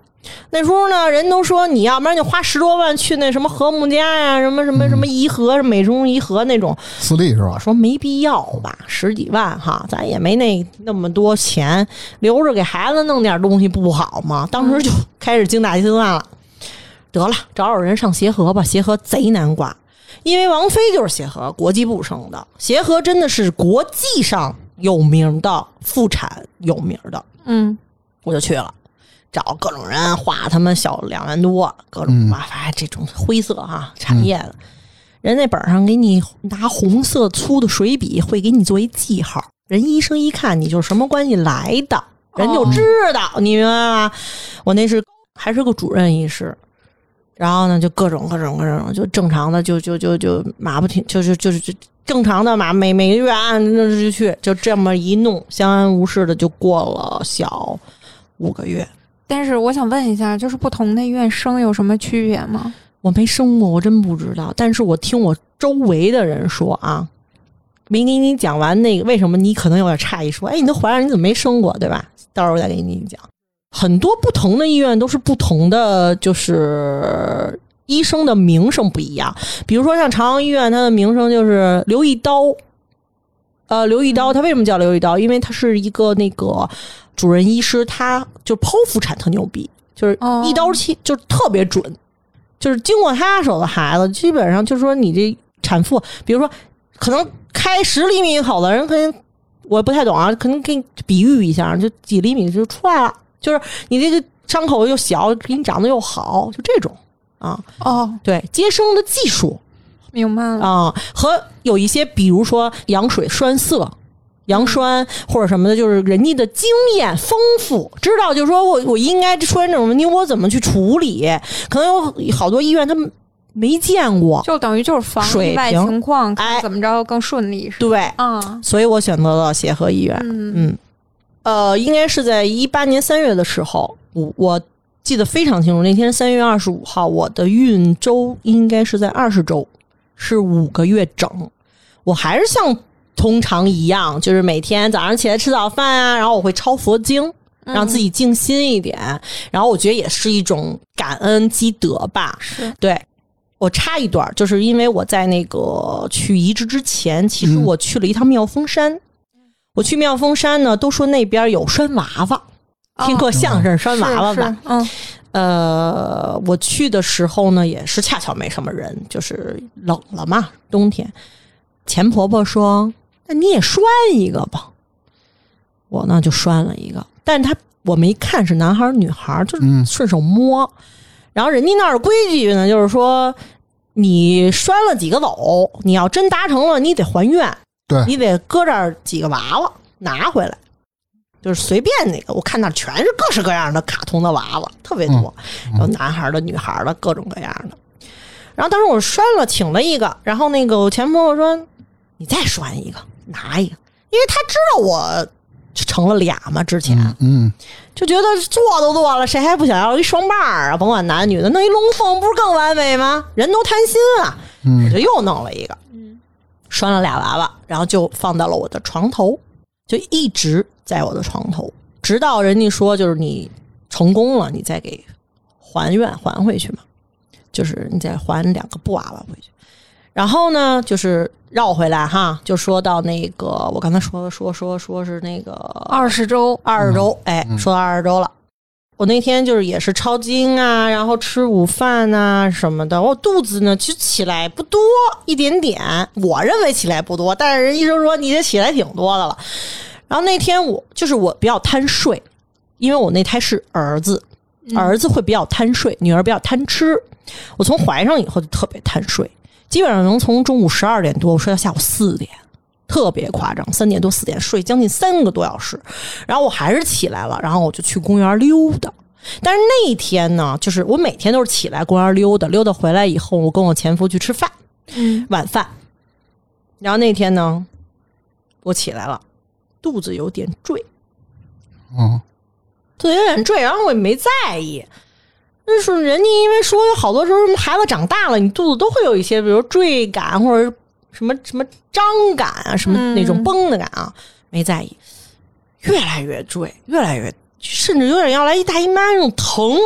那时候呢，人都说你要不然就花十多万去那什么和睦家呀，什么什么什么颐和、什么美中颐和那种。私立是吧我？说没必要吧，十几万哈，咱也没那那么多钱，留着给孩子弄点东西不好吗？当时就 开始精打细算了。得了，找找人上协和吧，协和贼难挂，因为王菲就是协和国际部生的，协和真的是国际上有名的妇产有名的，嗯我就去了。找各种人花他们小两万多，各种嗯啊，反正这种灰色哈、产业的，人那本上给你拿红色粗的水笔会给你做一记号，人医生一看你就是什么关系来的，人就知道，你明白吗？我那是还是个主任医师，然后呢就各种各种各种就正常的就就就就马不停，就是就是就正常的马，每每个月按那就去，就这么一弄，相安无事的就过了小五个月。但是我想问一下，就是不同的医院生有什么区别吗？我没生过，我真不知道。但是我听我周围的人说啊，没给你讲完那个为什么你可能有点诧异，说，哎，你都怀上，你怎么没生过，对吧？到时候我再给你讲。很多不同的医院都是不同的，就是医生的名声不一样。比如说像朝阳医院，它的名声就是刘一刀。呃，刘一刀，他为什么叫刘一刀？因为他是一个那个主任医师，他就剖腹产特牛逼，就是哦一刀切，就是特别准。就是经过他手的孩子，基本上就是说你这产妇，比如说可能开十厘米口的，人可能我不太懂啊，可能给你比喻一下，就几厘米就出来了，就是你这个伤口又小，给你长得又好，就这种啊。哦，对，接生的技术明白了。啊、和有一些比如说羊水栓塞。羊栓或者什么的，就是人家的经验丰富，知道就是说我我应该出现这种问题，我怎么去处理？可能有好多医院他们没见过，就等于就是防意外情况，哎看怎么着更顺利是？对，啊，所以我选择了协和医院。嗯嗯，呃，应该是在一八年三月的时候，我我记得非常清楚，那天三月二十五号，我的孕周应该是在二十周，是五个月整。我还是像通常一样，就是每天早上起来吃早饭啊，然后我会抄佛经。让自己静心一点，然后我觉得也是一种感恩积德吧。是对，我插一段，就是因为我在那个去移植之前，其实嗯我去了一趟妙峰山。我去妙峰山呢，都说那边有拴娃娃，听过相声拴娃娃吧？嗯，呃，我去的时候呢，也是恰巧没什么人，就是冷了嘛，冬天。钱婆婆说：“那你也拴一个吧。”我呢就拴了一个，但是他我没看是男孩儿女孩儿，就是嗯顺手摸。然后人家那儿的规矩呢，就是说你拴了几个走，你要真达成了，你得还愿，对你得搁这儿几个娃娃拿回来。就是随便那个，我看那全是各式各样的卡通的娃娃，特别多，有男孩儿的、女孩儿的，各种各样的。然后当时我拴了，请了一个，然后那个我前婆婆说：“你再拴一个，拿一个，因为她知道我成了俩嘛，之前、嗯，就觉得做都做了，谁还不想要一双棒儿啊？甭管男女的，弄一龙凤不是更完美吗？人都贪心啊！嗯我就又弄了一个，拴了俩娃娃，然后就放到了我的床头，就一直在我的床头，直到人家说就是你成功了，你再给还愿还回去嘛，就是你再还两个布娃娃回去。然后呢，就是绕回来哈，就说到那个我刚才说说说说是那个二十周，二十周，哎，说到二十周了。我那天就是也是抄经啊，然后吃午饭啊什么的。我肚子呢，其实起来不多，一点点。我认为起来不多，但是人医生说你这起来挺多的了。然后那天我就是我比较贪睡，因为我那胎是儿子，儿子会比较贪睡，女儿比较贪吃。我从怀上以后就特别贪睡，基本上能从中午十二点多睡到下午四点。特别夸张，三点多四点睡将近三个多小时，然后我还是起来了，然后我就去公园溜达。但是那一天呢，就是我每天都是起来公园溜达，溜达回来以后，我跟我前夫去吃饭，嗯，晚饭。然后那天呢，我起来了，肚子有点坠，嗯，肚子有点坠，然后我也没在意。就是人家因为说有好多时候孩子长大了，你肚子都会有一些，比如坠感或者什么什么张感啊，什么嗯那种绷的感啊，没在意，越来越坠，越来越，甚至有点要来一大姨妈那种疼。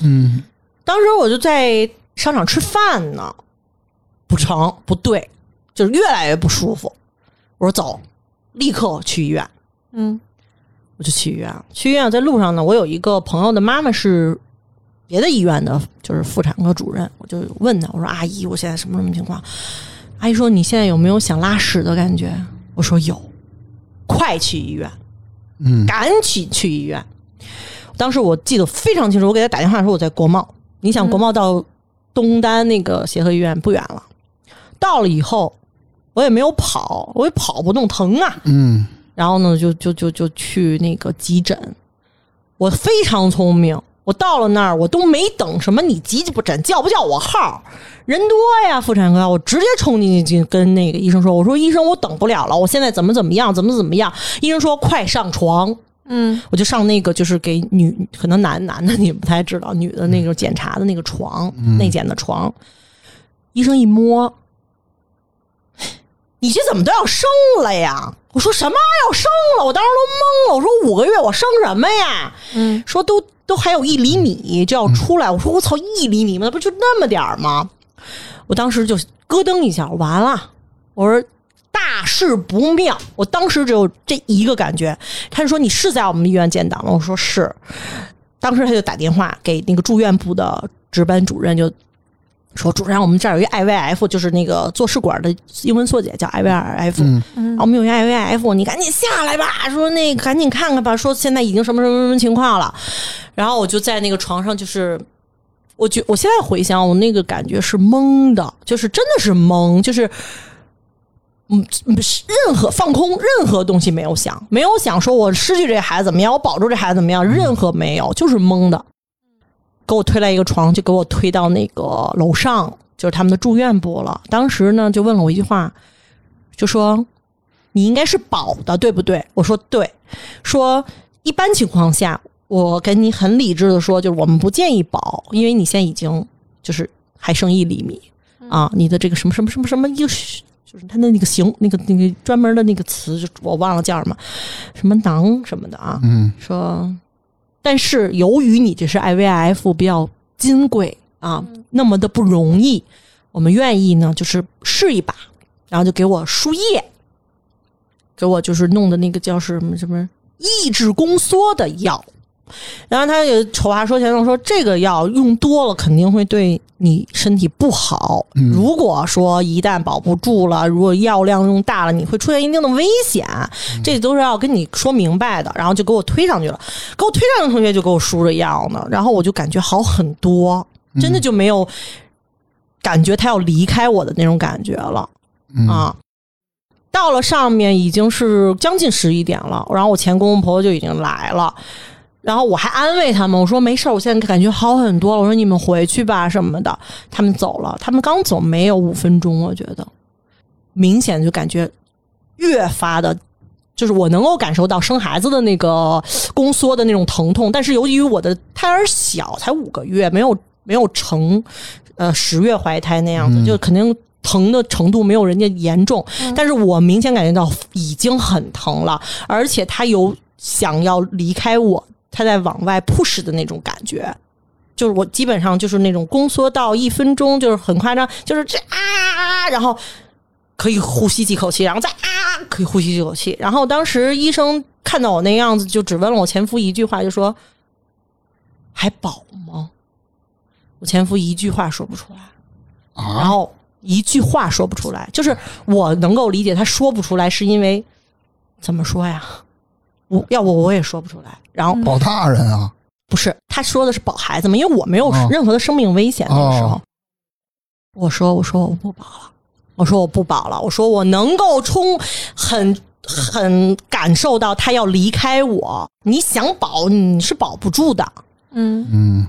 嗯当时我就在商场吃饭呢，不成，不对，就是越来越不舒服。我说走，立刻去医院。嗯我就去医院了。去医院在路上呢，我有一个朋友的妈妈是别的医院的，就是妇产科主任，我就问她，我说阿姨，我现在什么什么情况？阿姨说你现在有没有想拉屎的感觉？我说有，快去医院，嗯赶紧去医院。当时我记得非常清楚，我给他打电话说我在国贸，你想国贸到东单那个协和医院不远了，到了以后我也没有跑，我也跑不动，疼啊。嗯然后呢，就就就就去那个急诊。我非常聪明，我到了那儿，我都没等什么你急不诊叫不叫我号，人多呀，妇产科，我直接冲进去跟那个医生说，我说医生，我等不了了，我现在怎么怎么样，怎么怎么样。医生说快上床，嗯我就上那个就是给女可能男男的你们不太知道，女的那个 检查的那个床，内检的床。医生一摸，你这怎么都要生了呀？我说什么要生了？我当时都懵了。我说五个月我生什么呀？嗯，说都都还有一厘米就要出来。我说我操，一厘米吗？那不就那么点儿吗？我当时就咯噔一下，完了，我说大事不妙。我当时只有这一个感觉。他就说你是在我们医院建档吗？我说是。当时他就打电话给那个住院部的值班主任，就说主任，我们这儿有一 IVF，就是那个做试管的英文缩写叫 IVF。嗯啊，我们有一 IVF，你赶紧下来吧。说那个赶紧看看吧，说现在已经什么什么什么情况了。然后我就在那个床上，就是我觉我现在回想，我那个感觉是懵的，就是真的是懵，就是。嗯，是任何放空，任何东西没有想，没有想说我失去这孩子怎么样，我保住这孩子怎么样，任何没有，就是懵的。给我推来一个床，就给我推到那个楼上，就是他们的住院部了。当时呢，就问了我一句话，就说：“你应该是保的，对不对？”我说：“对。”说一般情况下，我跟你很理智的说，就是我们不建议保，因为你现在已经就是还剩一厘米啊，你的这个什么什么什么什么一个。就是他的那个形，那个那个专门的那个词，就我忘了叫什么，什么囊什么的啊。嗯，说，但是由于你这是 IVF 比较金贵啊，那么的不容易，我们愿意呢，就是试一把，然后就给我输液，给我就是弄的那个叫什么什么抑制宫缩的药。然后他也丑话说前头说，这个药用多了肯定会对你身体不好。如果说一旦保不住了，如果药量用大了，你会出现一定的危险。这都是要跟你说明白的。然后就给我推上去了，给我推上的同学就给我输着药呢。然后我就感觉好很多，真的就没有感觉他要离开我的那种感觉了啊。到了上面已经是将近十一点了，然后我前公公婆婆就已经来了。然后我还安慰他们，我说没事儿，我现在感觉好很多了。我说你们回去吧什么的。他们走了，他们刚走没有五分钟，我觉得明显就感觉越发的，就是我能够感受到生孩子的那个宫缩的那种疼痛。但是由于我的胎儿小，才五个月，没有没有成呃十月怀胎那样子，就肯定疼的程度没有人家严重。但是我明显感觉到已经很疼了，而且他有想要离开我。他在往外 push 的那种感觉，就是我基本上就是那种宫缩到一分钟，就是很夸张，就是这啊，然后可以呼吸几口气，然后再啊，可以呼吸几口气。然后当时医生看到我那样子，就只问了我前夫一句话，就说：“还饱吗？”我前夫一句话说不出来，然后一句话说不出来，就是我能够理解他说不出来，是因为怎么说呀？我要不我也说不出来，然后保大人啊，不是他说的是保孩子嘛，因为我没有任何的生命危险那个时候。我说我说我不保了，我说我不保了，我说我能够冲很很感受到他要离开我，你想保你是保不住的，嗯嗯。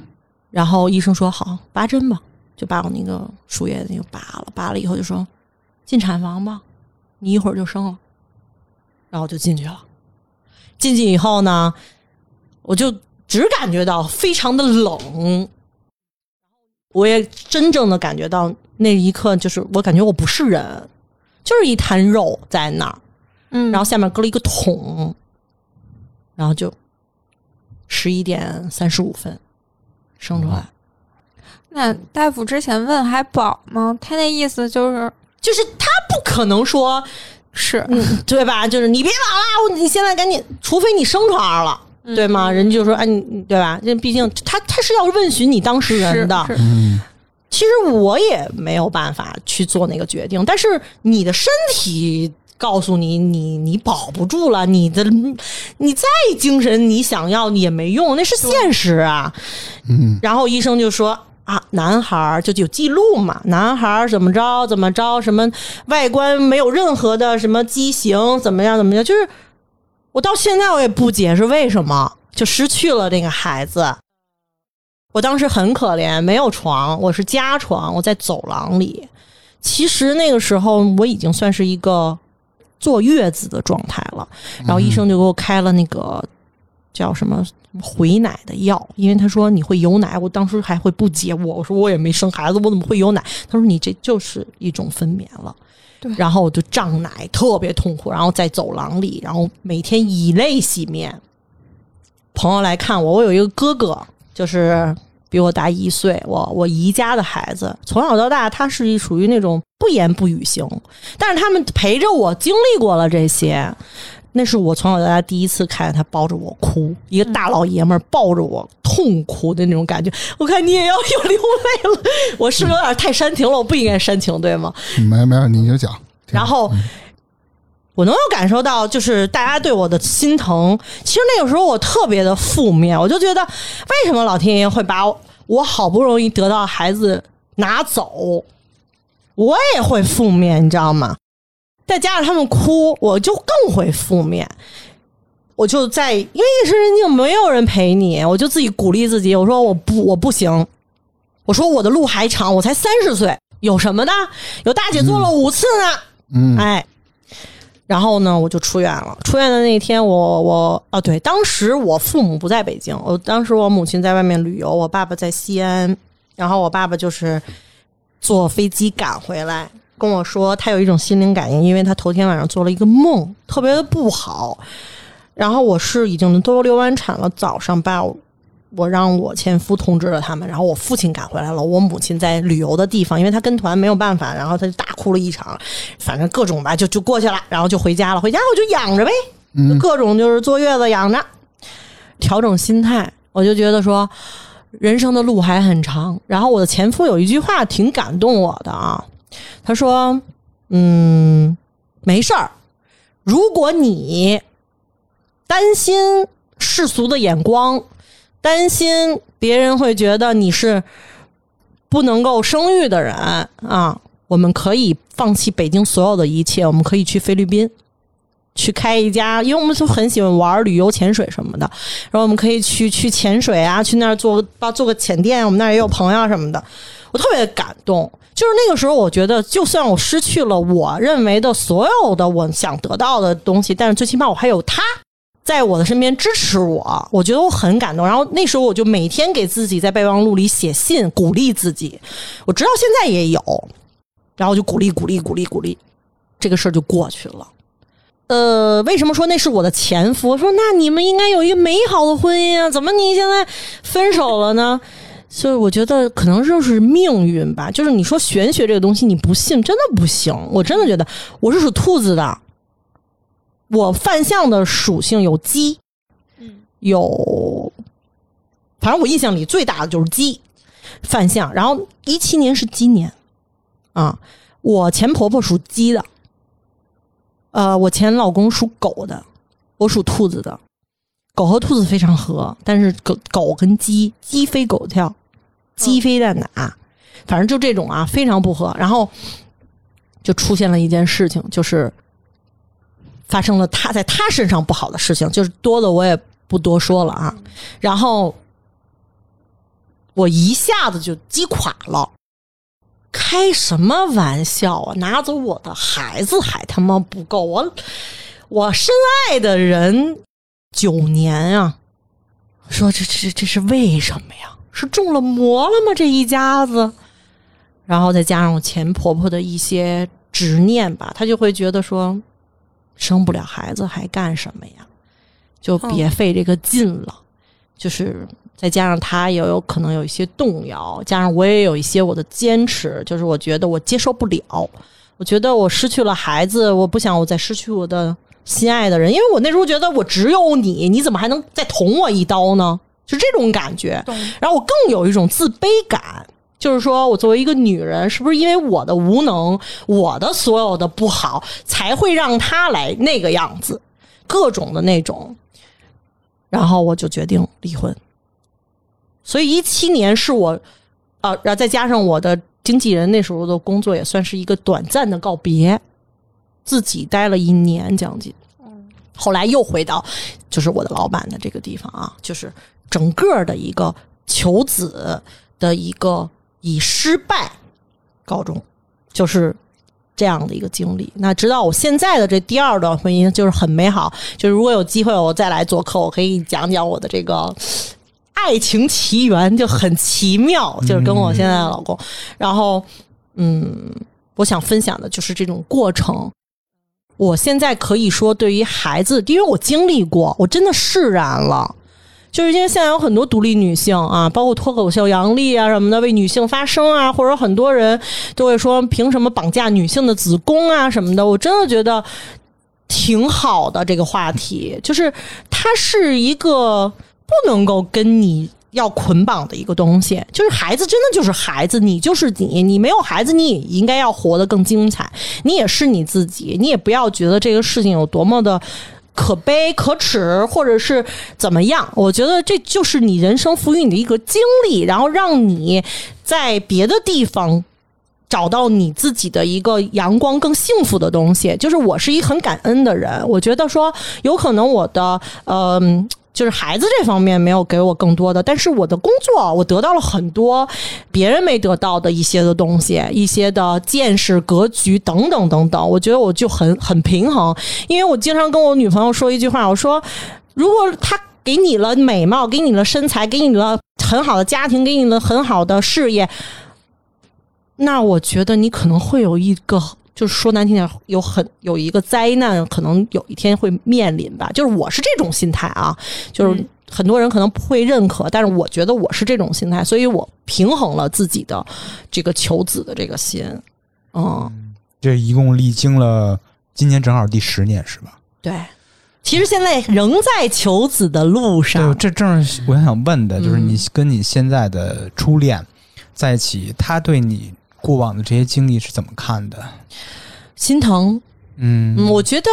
然后医生说好拔针吧，就把我那个输液那个拔了，拔了以后就说进产房吧，你一会儿就生了，然后就进去了。进去以后呢，我就只感觉到非常的冷，我也真正的感觉到那一刻，就是我感觉我不是人，就是一滩肉在那儿，嗯，然后下面搁了一个桶，然后就十一点三十五分生出来。那大夫之前问还保吗？他那意思就是，就是他不可能说。是，嗯，对吧？就是你别保了，你现在赶紧，除非你生出来了，对吗？人就说，哎，你对吧？这毕竟他他是要问询你当事人的，嗯，其实我也没有办法去做那个决定，但是你的身体告诉你，你你保不住了，你的你再精神，你想要也没用，那是现实啊。嗯，然后医生就说。啊，男孩儿就有记录嘛？男孩怎么着怎么着？什么外观没有任何的什么畸形？怎么样怎么样？就是我到现在我也不解释为什么就失去了那个孩子。我当时很可怜，没有床，我是加床，我在走廊里。其实那个时候我已经算是一个坐月子的状态了。然后医生就给我开了那个叫什么？回奶的药，因为他说你会有奶，我当时还会不解我，我说我也没生孩子，我怎么会有奶？他说你这就是一种分娩了，对，然后我就胀奶，特别痛苦，然后在走廊里，然后每天以泪洗面。朋友来看我，我有一个哥哥，就是比我大一岁，我我姨家的孩子，从小到大他是属于那种不言不语型，但是他们陪着我经历过了这些。那是我从小到大第一次看见他抱着我哭，一个大老爷们儿抱着我痛哭的那种感觉。我看你也要 有流泪了，我是不是有点太煽情了？我不应该煽情，对吗？没没有，你就讲。然后我能有感受到，就是大家对我的心疼。其实那个时候我特别的负面，我就觉得为什么老天爷会把我好不容易得到孩子拿走，我也会负面，你知道吗？再加上他们哭，我就更会负面。我就在，因为夜深人静，没有人陪你，我就自己鼓励自己，我说我不，我不行，我说我的路还长，我才三十岁，有什么的？有大姐做了五次呢，嗯，哎，然后呢，我就出院了。出院的那天我，我啊，对，当时我父母不在北京，我当时我母亲在外面旅游，我爸爸在西安，然后我爸爸就是坐飞机赶回来，跟我说他有一种心灵感应，因为他头天晚上做了一个梦，特别的不好。然后我是已经都流完产了，早上把我让我前夫通知了他们，然后我父亲赶回来了，我母亲在旅游的地方，因为他跟团没有办法，然后他就大哭了一场，反正各种吧，就就过去了，然后就回家了，回家我就养着呗，就各种就是坐月子养着，调整心态，我就觉得说人生的路还很长。然后我的前夫有一句话挺感动我的啊，他说：“嗯，没事儿，如果你。”担心世俗的眼光，担心别人会觉得你是不能够生育的人啊！我们可以放弃北京所有的一切，我们可以去菲律宾，去开一家，因为我们就很喜欢玩旅游、潜水什么的。然后我们可以去去潜水啊，去那儿做做个潜店，我们那儿也有朋友什么的。我特别感动，就是那个时候，我觉得就算我失去了我认为的所有的我想得到的东西，但是最起码我还有他。在我的身边支持我，我觉得我很感动。然后那时候我就每天给自己在备忘录里写信，鼓励自己。我直到现在也有，然后就鼓励、鼓励、鼓励、鼓励，这个事儿就过去了。呃，为什么说那是我的前夫？说那你们应该有一个美好的婚姻啊，怎么你现在分手了呢？所以我觉得可能就是命运吧。就是你说玄学这个东西，你不信真的不行。我真的觉得我是属兔子的。我犯相的属性有鸡，嗯，有，反正我印象里最大的就是鸡犯相。然后一七年是鸡年啊，我前婆婆属鸡的，呃，我前老公属狗的，我属兔子的。狗和兔子非常合，但是狗狗跟鸡，鸡飞狗跳，鸡飞蛋打，反正就这种啊，非常不合。然后就出现了一件事情，就是。发生了他在他身上不好的事情，就是多的我也不多说了啊。然后我一下子就击垮了，开什么玩笑啊！拿走我的孩子还他妈不够，我我深爱的人九年啊！说这这这是为什么呀？是中了魔了吗？这一家子，然后再加上我前婆婆的一些执念吧，她就会觉得说。生不了孩子还干什么呀？就别费这个劲了。就是再加上她也有可能有一些动摇，加上我也有一些我的坚持，就是我觉得我接受不了。我觉得我失去了孩子，我不想我再失去我的心爱的人，因为我那时候觉得我只有你，你怎么还能再捅我一刀呢？就这种感觉。然后我更有一种自卑感。就是说，我作为一个女人，是不是因为我的无能，我的所有的不好，才会让他来那个样子，各种的那种，然后我就决定离婚。所以一七年是我，啊，然后再加上我的经纪人那时候的工作，也算是一个短暂的告别，自己待了一年将近。后来又回到就是我的老板的这个地方啊，就是整个的一个求子的一个。以失败告终，就是这样的一个经历。那直到我现在的这第二段婚姻，就是很美好。就是如果有机会，我再来做客，我可以讲讲我的这个爱情奇缘，就很奇妙。就是跟我现在的老公，然后，嗯，我想分享的就是这种过程。我现在可以说，对于孩子，因为我经历过，我真的释然了。就是因为现在有很多独立女性啊，包括脱口秀杨笠啊什么的，为女性发声啊，或者很多人都会说凭什么绑架女性的子宫啊什么的。我真的觉得挺好的这个话题，就是它是一个不能够跟你要捆绑的一个东西。就是孩子真的就是孩子，你就是你，你没有孩子，你也应该要活得更精彩。你也是你自己，你也不要觉得这个事情有多么的。可悲、可耻，或者是怎么样。我觉得这就是你人生赋予你的一个经历，然后让你在别的地方。找到你自己的一个阳光、更幸福的东西，就是我是一很感恩的人。我觉得说，有可能我的呃，就是孩子这方面没有给我更多的，但是我的工作，我得到了很多别人没得到的一些的东西，一些的见识、格局等等等等。我觉得我就很很平衡，因为我经常跟我女朋友说一句话，我说，如果他给你了美貌，给你了身材，给你了很好的家庭，给你了很好的事业。那我觉得你可能会有一个，就是说难听点，有很有一个灾难，可能有一天会面临吧。就是我是这种心态啊，就是很多人可能不会认可，但是我觉得我是这种心态，所以我平衡了自己的这个求子的这个心。嗯，这一共历经了今年正好第十年是吧？对，其实现在仍在求子的路上。这正是我想问的，就是你跟你现在的初恋在一起，他对你。过往的这些经历是怎么看的？心疼，嗯，我觉得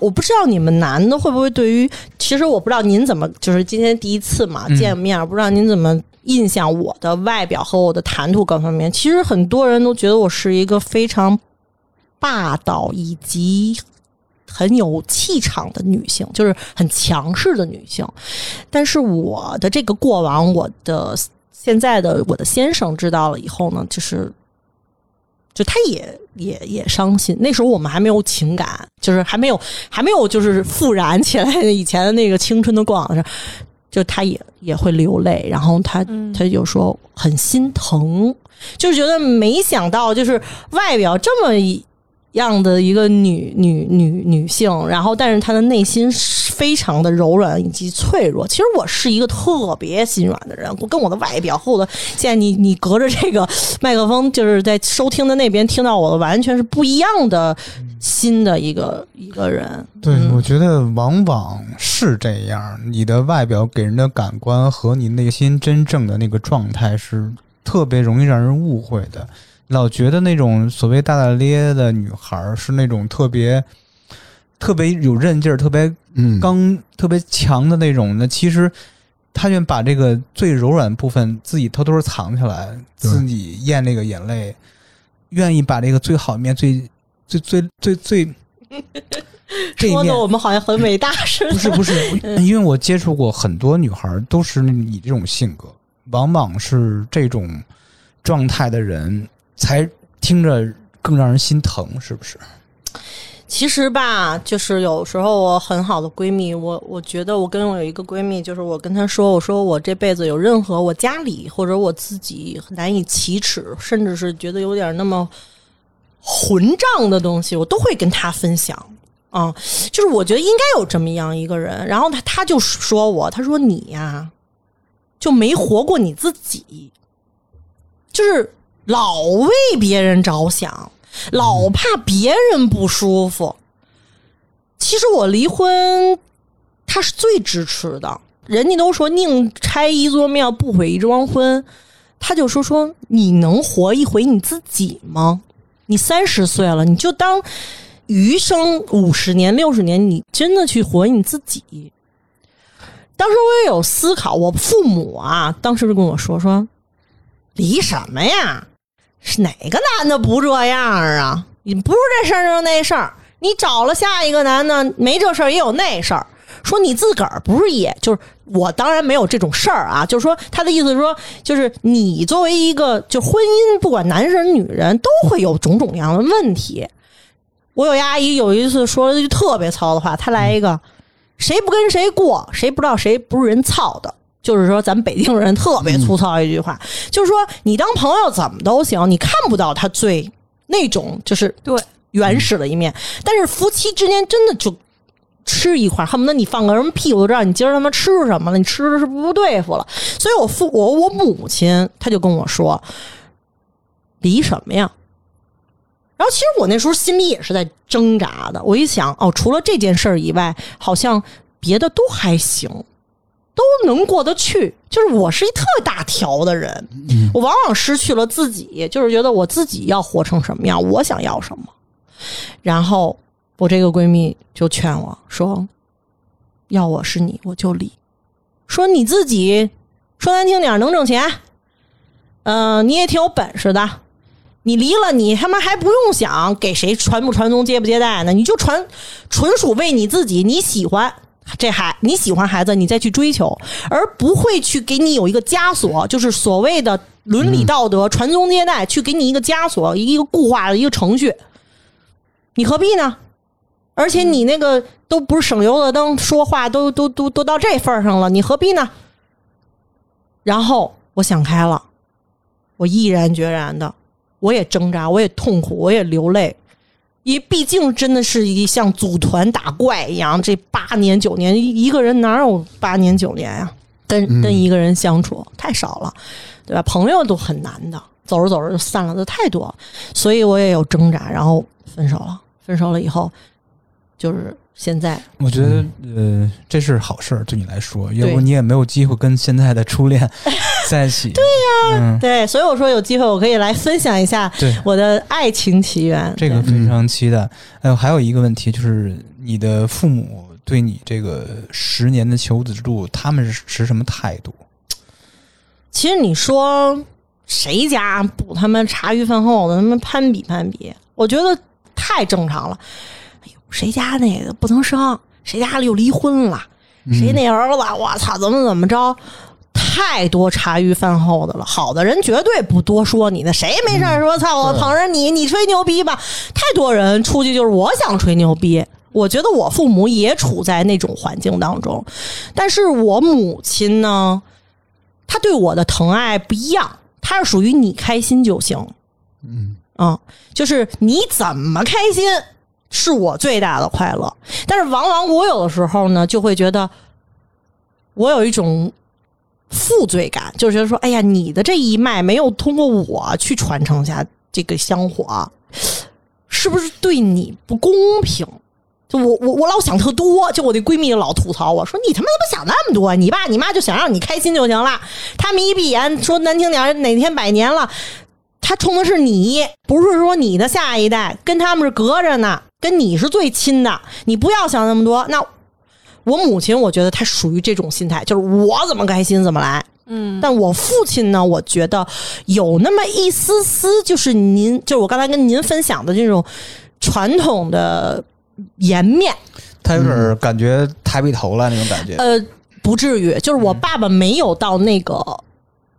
我不知道你们男的会不会对于，其实我不知道您怎么，就是今天第一次嘛见面，不知道您怎么印象我的外表和我的谈吐各方面。其实很多人都觉得我是一个非常霸道以及很有气场的女性，就是很强势的女性。但是我的这个过往，我的现在的我的先生知道了以后呢，就是。就他也也也伤心，那时候我们还没有情感，就是还没有还没有就是复燃起来以前的那个青春的过往的时候，就他也也会流泪，然后他他就说很心疼，就是觉得没想到就是外表这么样的一个女女女女性，然后但是她的内心非常的柔软以及脆弱。其实我是一个特别心软的人，我跟我的外表和我的现在你你隔着这个麦克风，就是在收听的那边听到我的，完全是不一样的新的一个一个人。对，我觉得往往是这样，你的外表给人的感官和你内心真正的那个状态是特别容易让人误会的。老觉得那种所谓大大咧咧的女孩是那种特别特别有韧劲儿、特别刚、特别强的那种。那其实她愿把这个最柔软部分自己偷偷藏起来，自己咽那个眼泪，愿意把这个最好的面、最最最最最 说的我们好像很伟大 似的。不是不 是，因为我接触过很多女孩，都是你这种性格，往往是这种状态的人。才听着更让人心疼，是不是？其实吧，就是有时候我很好的闺蜜，我我觉得我跟我有一个闺蜜，就是我跟她说，我说我这辈子有任何我家里或者我自己难以启齿，甚至是觉得有点那么混账的东西，我都会跟她分享。啊，就是我觉得应该有这么样一个人。然后她她就说我，她说你呀就没活过你自己，就是。老为别人着想，老怕别人不舒服。其实我离婚，他是最支持的。人家都说宁拆一座庙，不毁一桩婚。他就说说你能活一回你自己吗？你三十岁了，你就当余生五十年、六十年，你真的去活你自己。当时我也有思考，我父母啊，当时就跟我说说离什么呀？是哪个男的不这样啊？你不是这事儿就是那事儿，你找了下一个男的没这事儿也有那事儿。说你自个儿不是也就是我当然没有这种事儿啊，就是说他的意思是说，就是你作为一个就婚姻，不管男人女人都会有种种样的问题。我有阿姨有一次说了句特别糙的话，她来一个，谁不跟谁过，谁不知道谁不是人操的。就是说，咱们北京人特别粗糙一句话，就是说，你当朋友怎么都行，你看不到他最那种就是对原始的一面。但是夫妻之间真的就吃一块，恨不得你放个什么屁，我都知道你今儿他妈吃什么了，你吃的是不对付了。所以我父我我母亲他就跟我说，离什么呀？然后其实我那时候心里也是在挣扎的。我一想，哦，除了这件事儿以外，好像别的都还行。都能过得去，就是我是一特大条的人，我往往失去了自己，就是觉得我自己要活成什么样，我想要什么。然后我这个闺蜜就劝我说：“要我是你，我就离。说你自己说难听点儿能挣钱，嗯、你也挺有本事的。你离了，你他妈还不用想给谁传不传宗接不接代呢？你就传，纯属为你自己，你喜欢这孩，你喜欢孩子，你再去追求，而不会去给你有一个枷锁，就是所谓的伦理道德、传宗接代，去给你一个枷锁，一个固化的一个程序，你何必呢？而且你那个都不是省油的灯，说话都都都都到这份儿上了，你何必呢？然后我想开了，我毅然决然的，我也挣扎，我也痛苦，我也流泪，因为毕竟真的是一像组团打怪一样，这八年九年，一一个人哪有八年九年呀、跟嗯跟一个人相处太少了，对吧？朋友都很难的，走着走着就散了的太多，所以我也有挣扎，然后分手了。分手了以后，就是现在我觉得呃，这是好事儿，对你来说，要不你也没有机会跟现在的初恋 在一起。对呀、嗯，对，所以我说有机会我可以来分享一下，我的爱情起源。这个非常期待。还有还有一个问题就是，你的父母对你这个十年的求子之路，他们是持什么态度？其实你说谁家不他妈茶余饭后的他妈攀比攀比，我觉得太正常了。谁家那个不能生，谁家里又离婚了，谁那儿子我操怎么怎么着。太多茶余饭后的了，好的人绝对不多说你的，谁没事儿说操我捧着你，你吹牛逼吧？太多人出去就是我想吹牛逼。我觉得我父母也处在那种环境当中，但是我母亲呢，她对我的疼爱不一样，她是属于你开心就行，嗯嗯，就是你怎么开心是我最大的快乐。但是往往我有的时候呢，就会觉得我有一种负罪感，就觉得说，哎呀，你的这一脉没有通过我去传承下这个香火，是不是对你不公平？就我我我老想特多，就我那闺蜜老吐槽我说你他妈怎么想那么多？你爸你妈就想让你开心就行了。他们一闭眼说难听点，哪天百年了，他冲的是你，不是说你的下一代，跟他们是隔着呢，跟你是最亲的。你不要想那么多。那我母亲，我觉得她属于这种心态，就是我怎么开心怎么来。嗯，但我父亲呢，我觉得有那么一丝丝，就是您，就是我刚才跟您分享的这种传统的颜面，他有点感觉抬不起头来那种感觉。呃，不至于，就是我爸爸没有到那个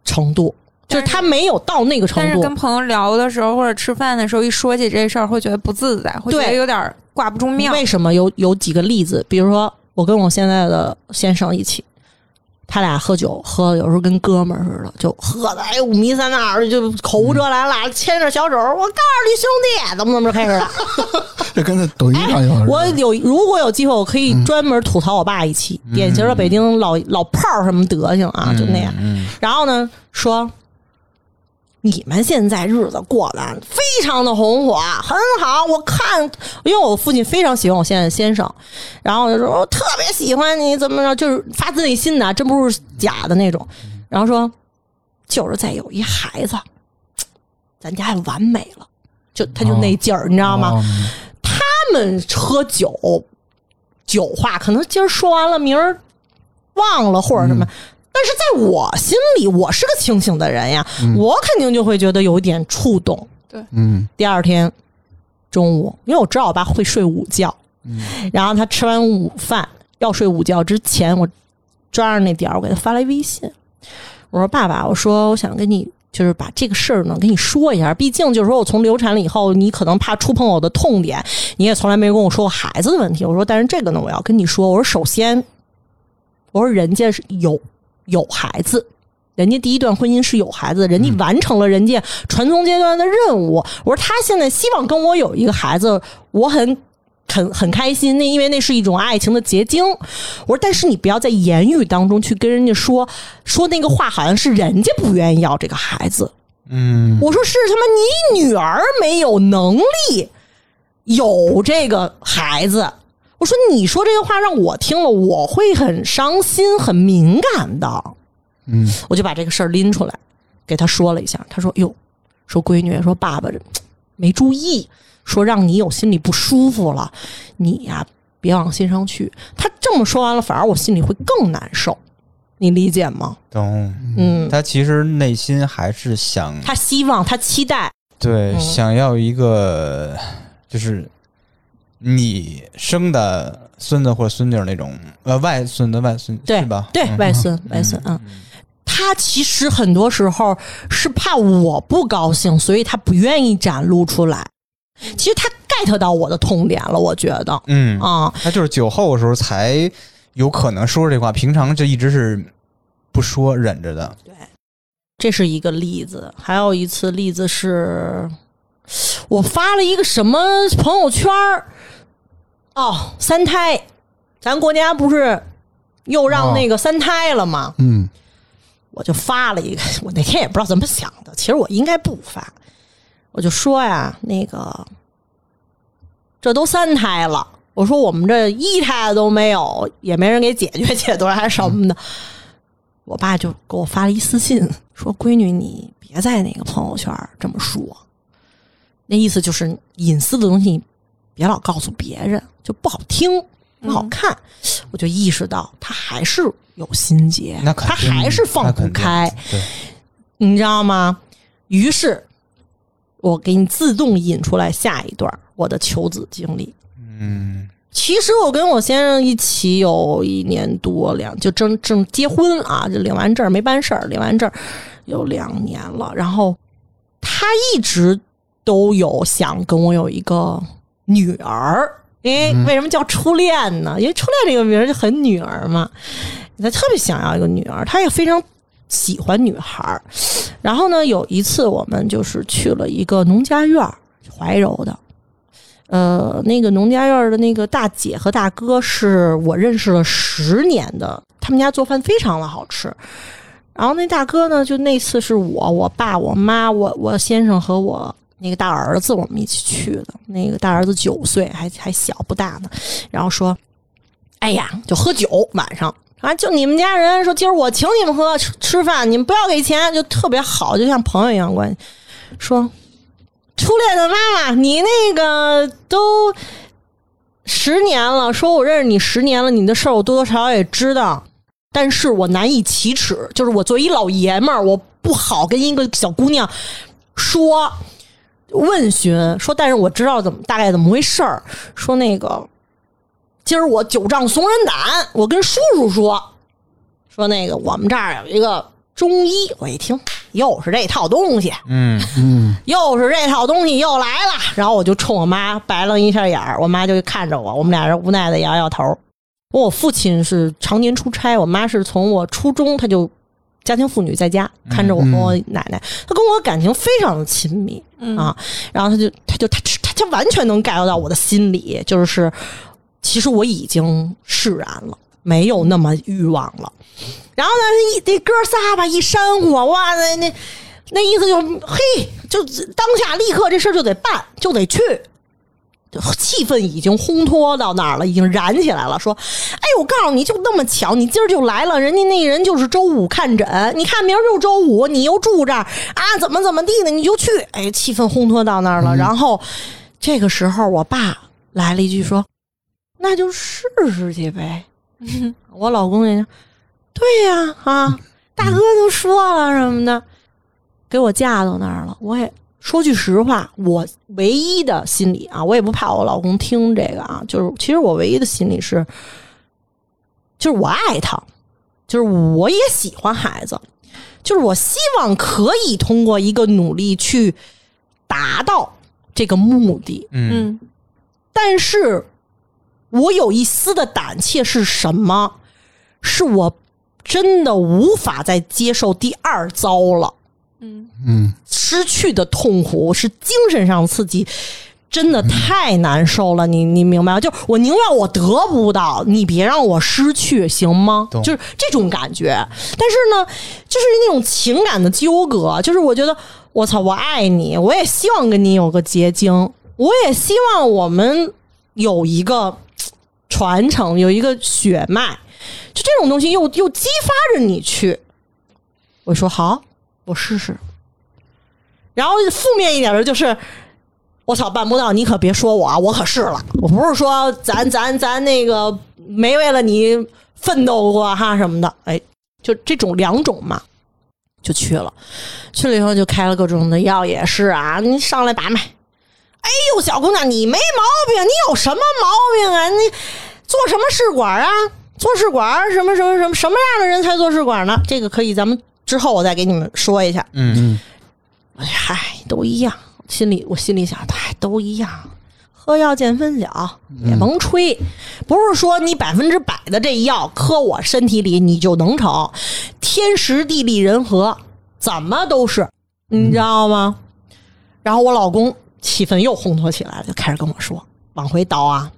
程度，就是他没有到那个程度但是跟。朋友聊的时候或者吃饭的时候，一说起这事儿，会觉得不自在，会觉得有点挂不住面。为什么有有几个例子？比如说，我跟我现在的先生一起，他俩喝酒，喝的有时候跟哥们儿似的，就喝的哎五迷三道儿，就口无遮拦了，牵着小手，我告诉你兄弟，怎么怎么着开始了。这跟那抖音上有我有如果有机会，我可以专门吐槽我爸一期，典型的北京老老炮儿什么德行啊，就那样。嗯，然后呢，说你们现在日子过得非常的红火，很好。我看，因为我父亲非常喜欢我现在的先生，然后就说我特别喜欢你，怎么着，就是发自内心的，真不是假的那种。然后说，就是再有一孩子，咱家就完美了。就他就那劲儿，你知道吗？哦他们喝酒，酒话可能今儿说完了，明儿忘了或者什么。但是在我心里，我是个清醒的人呀，我肯定就会觉得有一点触动。对。嗯。第二天中午，因为我知道我爸会睡午觉，嗯。然后他吃完午饭要睡午觉之前，我抓着那点儿，我给他发来微信，我说：“爸爸，我说我想跟你就是把这个事儿呢跟你说一下，毕竟就是说我从流产了以后，你可能怕触碰我的痛点，你也从来没跟我说过孩子的问题。我说，但是这个呢，我要跟你说，我说首先，我说人家是有有孩子。”人家第一段婚姻是有孩子，人家完成了人家传宗接代的任务。我说他现在希望跟我有一个孩子，我很很很开心，那因为那是一种爱情的结晶。我说，但是你不要在言语当中去跟人家说说那个话，好像是人家不愿意要这个孩子。嗯，我说是他妈你女儿没有能力有这个孩子。我说你说这个话让我听了，我会很伤心、很敏感的。嗯我就把这个事儿拎出来给他说了一下。他说：“哟，说闺女，说爸爸这没注意，说让你有心里不舒服了。你呀、别往心上去。他这么说完了，反而我心里会更难受，你理解吗？懂。嗯，他其实内心还是想，他希望，他期待，对，嗯想要一个就是你生的孙子或者孙女那种，呃，外孙的外孙对吧？对，嗯外孙，外孙，嗯。他其实很多时候是怕我不高兴，所以他不愿意展露出来。其实他 get 到我的痛点了，我觉得嗯，啊，他就是酒后的时候才有可能说这话，平常就一直是不说忍着的。对这是一个例子。还有一次例子是，我发了一个什么朋友圈儿哦，三胎，咱国家不是又让那个三胎了吗？嗯我就发了一个，我那天也不知道怎么想的，其实我应该不发，我就说呀，那个这都三胎了，我说我们这一胎都没有，也没人给解决解决还是什么的。我爸就给我发了一私信，说：“闺女，你别在那个朋友圈这么说，那意思就是隐私的东西，你别老告诉别人，就不好听，不好看。我就意识到他还是有心结，他还是放不开，，你知道吗？于是，我给你自动引出来下一段我的求子经历。嗯其实我跟我先生一起有一年多两，就正正结婚啊，就领完证没办事儿，领完证有两年了。然后他一直都有想跟我有一个女儿，因为为什么叫初恋呢？因为初恋这个名儿就很女儿嘛，他特别想要一个女儿，他也非常喜欢女孩儿。然后呢，有一次我们就是去了一个农家院儿，怀柔的。呃，那个农家院的那个大姐和大哥是我认识了十年的，他们家做饭非常的好吃。然后那大哥呢，就那次是我、我爸、我妈、我我先生和我那个大儿子，我们一起去的。那个大儿子九岁，还还小不大呢。然后说，哎呀，就喝酒晚上啊，就你们家人说今儿我请你们喝吃吃饭，你们不要给钱，就特别好，就像朋友一样关系。说初恋的妈妈，你那个都十年了，说我认识你十年了，你的事儿我多多少少也知道，但是我难以启齿，就是我作为一老爷们儿，我不好跟一个小姑娘说问询，说但是我知道怎么大概怎么回事儿，说那个今儿我九丈怂人胆，我跟叔叔说，说那个我们这儿有一个中医，我一听又是这套东西，嗯。嗯。又是这套东西又来了，然后我就冲我妈白了一下眼儿，我妈就看着我，我们俩人无奈的摇摇头。我父亲是常年出差，我妈是从我初中她就家庭妇女在家看着我和我奶奶，她跟我感情非常的亲密啊，然后她就她就她她她完全能 get 到我的心理，就是其实我已经释然了，没有那么欲望了。然后呢，一那哥仨吧一煽火，哇，那那那意思就是嘿，就当下立刻这事儿就得办，就得去。就气氛已经烘托到那儿了，已经燃起来了。说，哎，我告诉你，就那么巧，你今儿就来了，人家那人就是周五看诊，你看明儿就周五，你又住这儿啊，怎么怎么地的，你就去。哎，气氛烘托到那儿了。然后这个时候，我爸来了一句说：“那就试试去呗。” 我老公也说：“对呀，啊，大哥都说了什么的，给我架到那儿了。我也说句实话，我唯一的心理啊，我也不怕我老公听这个啊，就是其实我唯一的心理是，就是我爱他，就是我也喜欢孩子，就是我希望可以通过一个努力去达到这个目的。嗯嗯但是我有一丝的胆怯是什么？是我真的无法再接受第二遭了。嗯嗯失去的痛苦是精神上刺激，真的太难受了。你你明白吗？就我宁愿我得不到，你别让我失去，行吗？就是这种感觉。但是呢，就是那种情感的纠葛，就是我觉得我操，我爱你，我也希望跟你有个结晶，我也希望我们有一个传承，有一个血脉，就这种东西又又激发着你去。我说好，我试试。然后负面一点的就是，我操，办不到，你可别说我，我可是了。我不是说咱咱咱那个没为了你奋斗过哈什么的，哎，就这种两种嘛，就去了。去了以后就开了各种的药，也是啊，你上来把脉。哎呦，小姑娘，你没毛病，你有什么毛病啊？你做什么试管啊？做试管什么什么什么什么样的人才做试管呢？这个可以，咱们之后我再给你们说一下。嗯哎，嗨，都一样。心里我心里想，嗨，都一样。喝药见分晓，也甭吹，不是说你百分之百的这药磕我身体里你就能成，天时地利人和，怎么都是，你知道吗？然后我老公气氛又烘托起来了，就开始跟我说往回倒啊，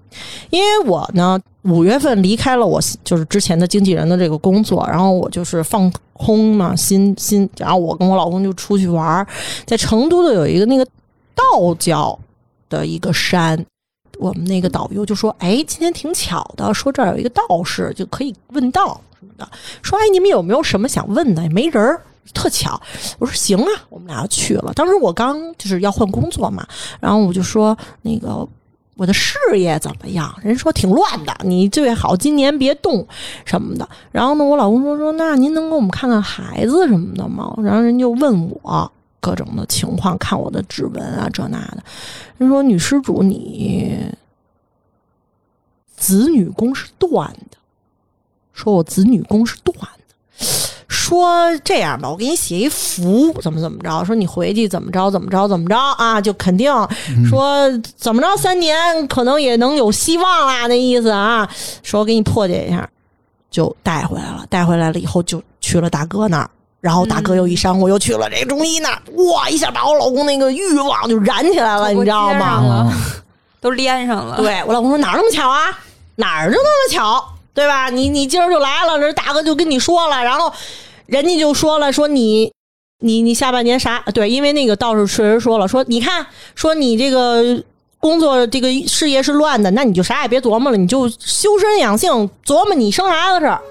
因为我呢五月份离开了我就是之前的经纪人的这个工作，然后我就是放空嘛，心心，然后我跟我老公就出去玩，在成都的有一个那个道教的一个山。我们那个导游就说：“哎，今天挺巧的，说这儿有一个道士，就可以问道什么的。说哎，你们有没有什么想问的？也没人儿，特巧。我说行啊，我们俩就去了。当时我刚就是要换工作嘛，然后我就说那个我的事业怎么样？人说挺乱的，你最好今年别动什么的。然后呢，我老公说说那您能给我们看看孩子什么的吗？然后人就问我各种的情况，看我的指纹啊这那的。人说女施主你子女宫是断的，说我子女宫是断的。说这样吧，我给你写一符，怎么怎么着？说你回去怎么着怎么着怎么着啊？就肯定说怎么着三年可能也能有希望啦，那意思啊。说我给你破解一下，就带回来了。带回来了以后就去了大哥那儿，然后大哥又一伤，我又去了这个中医那儿，哇，一下把我老公那个欲望就燃起来了，你知道吗？都连上了。对我老公说哪儿那么巧啊？哪儿就那么巧，对吧？你你今儿就来了，这大哥就跟你说了，然后人家就说了，说你你你下半年啥？对，因为那个道士确实说了，说你看，说你这个工作这个事业是乱的，那你就啥也别琢磨了，你就修身养性，琢磨你生孩子的事儿，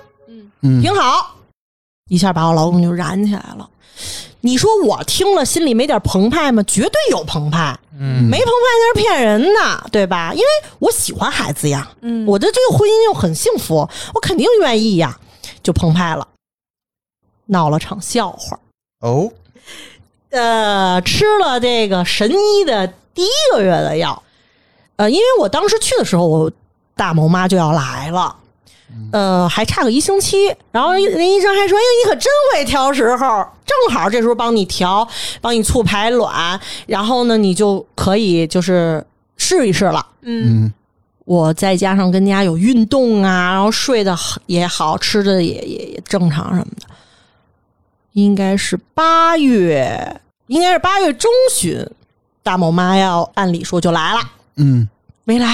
嗯挺好。一下把我老公就燃起来了。你说我听了心里没点澎湃吗？绝对有澎湃，嗯没澎湃那是骗人的，对吧？因为我喜欢孩子呀，嗯我的这个婚姻又很幸福，我肯定愿意呀，就澎湃了，闹了场笑话。哦，呃，吃了这个神医的第一个月的药，呃，因为我当时去的时候，我大某妈就要来了。呃，还差个一星期，然后那医生还说：“哎，你可真会挑时候，正好这时候帮你调，帮你促排卵，然后呢，你就可以就是试一试了。”嗯嗯我再加上跟家有运动啊，然后睡得好也好，吃的也也也正常什么的，应该是八月，应该是八月中旬，大某妈要按理说就来了，嗯没来，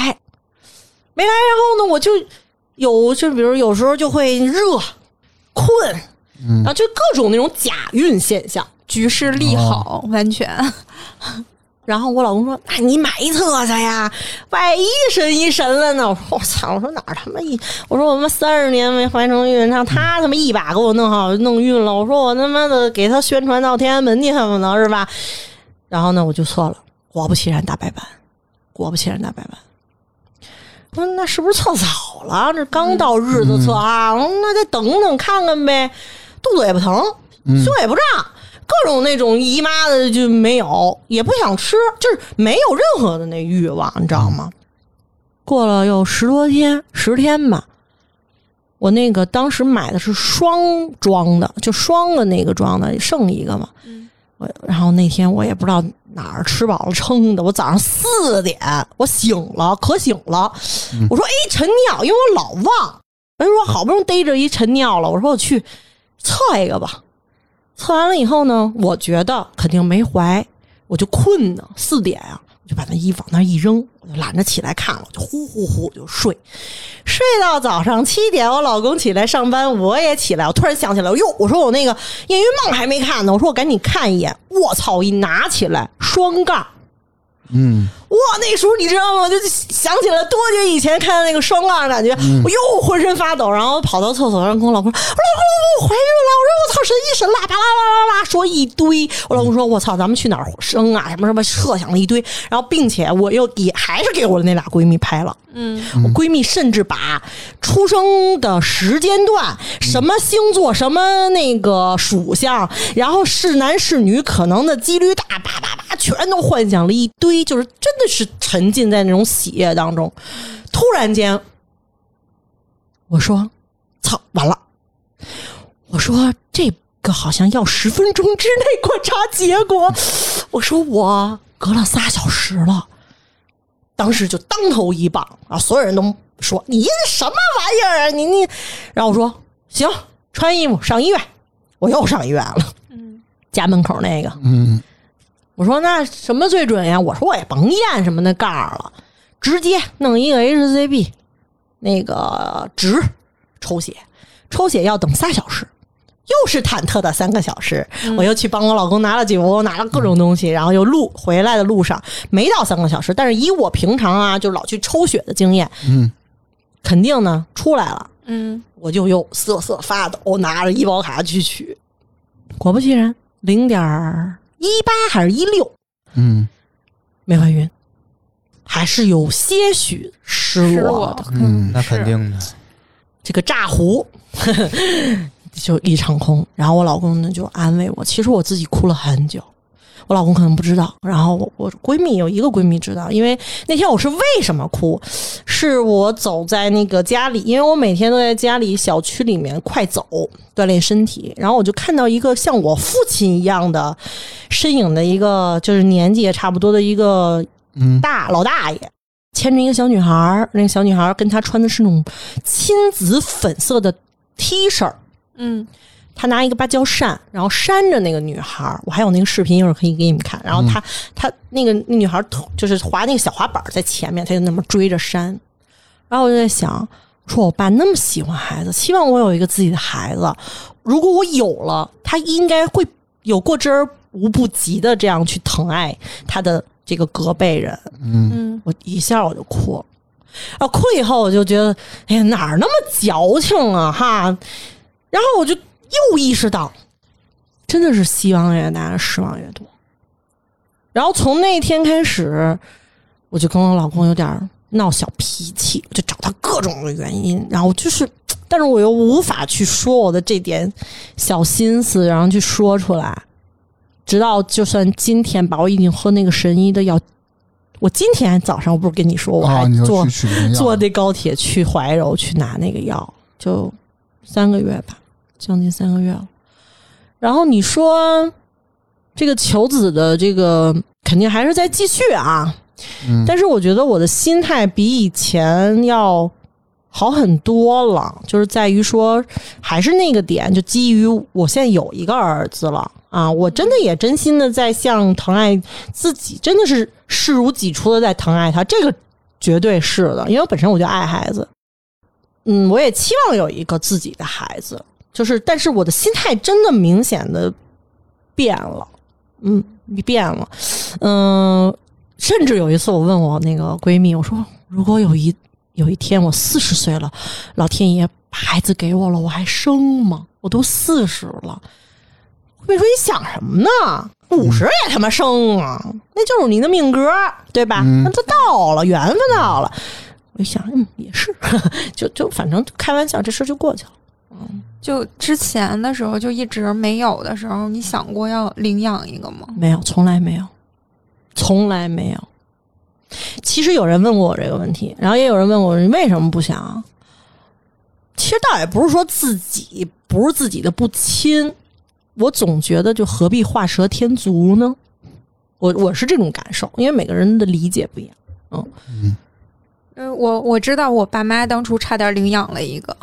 没来，然后呢，我就有就比如有时候就会热、困，嗯然后就各种那种假孕现象。局势利好，完全。然后我老公说：“那你买一册去呀，万一神一神了呢？”我说：“我操！我说哪儿他妈一？我说我他妈三十年没怀成孕，让他他妈一把给我弄好弄孕了。我说我他妈的给他宣传到天安门去，恨不能是吧？”然后呢，我就测了，果不其然大白板，果不其然大白板。我说那是不是测早了？这刚到日子测啊，我说那再等等看看呗。肚子也不疼，嗯胸也不胀，各种那种姨妈的就没有，也不想吃，就是没有任何的那欲望，你知道吗？过了有十多天，十天吧。我那个当时买的是双装的，就双的那个装的，剩一个嘛。我然后那天我也不知道哪儿吃饱了撑的，我早上四点我醒了，可醒了。我说哎晨尿，因为我老忘。人说好不容易逮着一晨尿了，我说我去测一个吧。测完了以后呢，我觉得肯定没怀，我就困呢，四点啊，我就把那衣服往那一扔，我就懒得起来看了，我就呼呼呼就睡，睡到早上七点，我老公起来上班，我也起来，我突然想起来，哟，我说我那个验孕梦还没看呢，我说我赶紧看一眼，我操，一拿起来双杠，嗯。哇，那时候你知道吗？就想起了多久以前看的那个双杠的感觉，我又浑身发抖，然后跑到厕所上跟我老公说：“我老公，我怀孕了！”我说：“我操，神医神啦，巴拉巴拉拉说一堆。”我老公说：“我操，咱们去哪儿生啊？什么什么，设想了一堆。”然后，并且我又也还是给我的那俩闺蜜拍了。嗯，我闺蜜甚至把出生的时间段、什么星座、什么那个属相，然后是男是女，可能的几率大，叭叭叭，全都幻想了一堆，就是真的是沉浸在那种喜悦当中。突然间，我说：“操，完了！”我说：“这个好像要十分钟之内观察结果。”我说：“我隔了仨小时了。”当时就当头一棒啊！所有人都说你什么玩意儿啊！你你，然后我说行，穿衣服上医院。我又上医院了，嗯，家门口那个。嗯我说那什么最准呀？我说我也甭验什么那杠儿了，直接弄一个 HCB，那个值抽血，抽血要等仨小时。又是忐忑的三个小时，我又去帮我老公拿了酒，我拿了各种东西，然后又路回来的路上没到三个小时，但是以我平常啊就老去抽血的经验，嗯，肯定呢出来了，嗯，我就又瑟瑟发抖，拿着医保卡去取，果不其然，零点一八还是一六，嗯没怀孕，还是有些许失失落落的。嗯那肯定的。这个炸糊 就一场空。然后我老公呢就安慰我，其实我自己哭了很久。我老公可能不知道，然后我我闺蜜有一个闺蜜知道，因为那天我是为什么哭，是我走在那个家里，因为我每天都在家里小区里面快走锻炼身体，然后我就看到一个像我父亲一样的身影的一个，就是年纪也差不多的一个嗯。大老大爷牵着一个小女孩儿，那个小女孩儿跟她穿的是那种亲子粉色的 T 恤儿，嗯他拿一个芭蕉扇，然后扇着那个女孩儿。我还有那个视频，一会儿可以给你们看。然后他、他那个那女孩儿就是滑那个小滑板在前面，他就那么追着扇。然后我就在想，说我爸那么喜欢孩子，希望我有一个自己的孩子。如果我有了，他应该会有过之而无不及的这样去疼爱他的这个隔辈人。嗯嗯我一下我就哭了，啊，哭以后我就觉得，哎呀，哪儿那么矫情啊，哈！然后我就又意识到，真的是希望越大，失望越多。然后从那天开始，我就跟我老公有点闹小脾气，我就找他各种的原因，然后就是，但是我又无法去说我的这点小心思，然后去说出来。直到就算今天吧，我已经喝那个神医的药，我今天早上我不是跟你说，我还坐、坐那高铁去怀柔去拿那个药，就三个月吧，将近三个月了。然后你说这个求子的这个肯定还是在继续啊，嗯。但是我觉得我的心态比以前要好很多了，就是在于说还是那个点，就基于我现在有一个儿子了。啊，我真的也真心的在像疼爱自己，真的是视如己出的在疼爱他，这个绝对是的，因为我本身我就爱孩子，嗯，我也期望有一个自己的孩子，就是但是我的心态真的明显的变了，嗯，变了，嗯、甚至有一次我问我那个闺蜜，我说如果有一有一天我四十岁了，老天爷把孩子给我了，我还生吗？我都四十了。闺蜜说：“你想什么呢？五十也他妈生啊，那就是你的命格，对吧？嗯那都到了，缘分到了。”我一想，嗯，也是，就就反正开玩笑，这事就过去了。就之前的时候就一直没有的时候，你想过要领养一个吗？没有，从来没有，从来没有。其实有人问过我这个问题，然后也有人问我你为什么不想？其实倒也不是说自己不是自己的不亲，我总觉得就何必画蛇添足呢？我我是这种感受，因为每个人的理解不一样。嗯嗯，我我知道我爸妈当初差点领养了一个，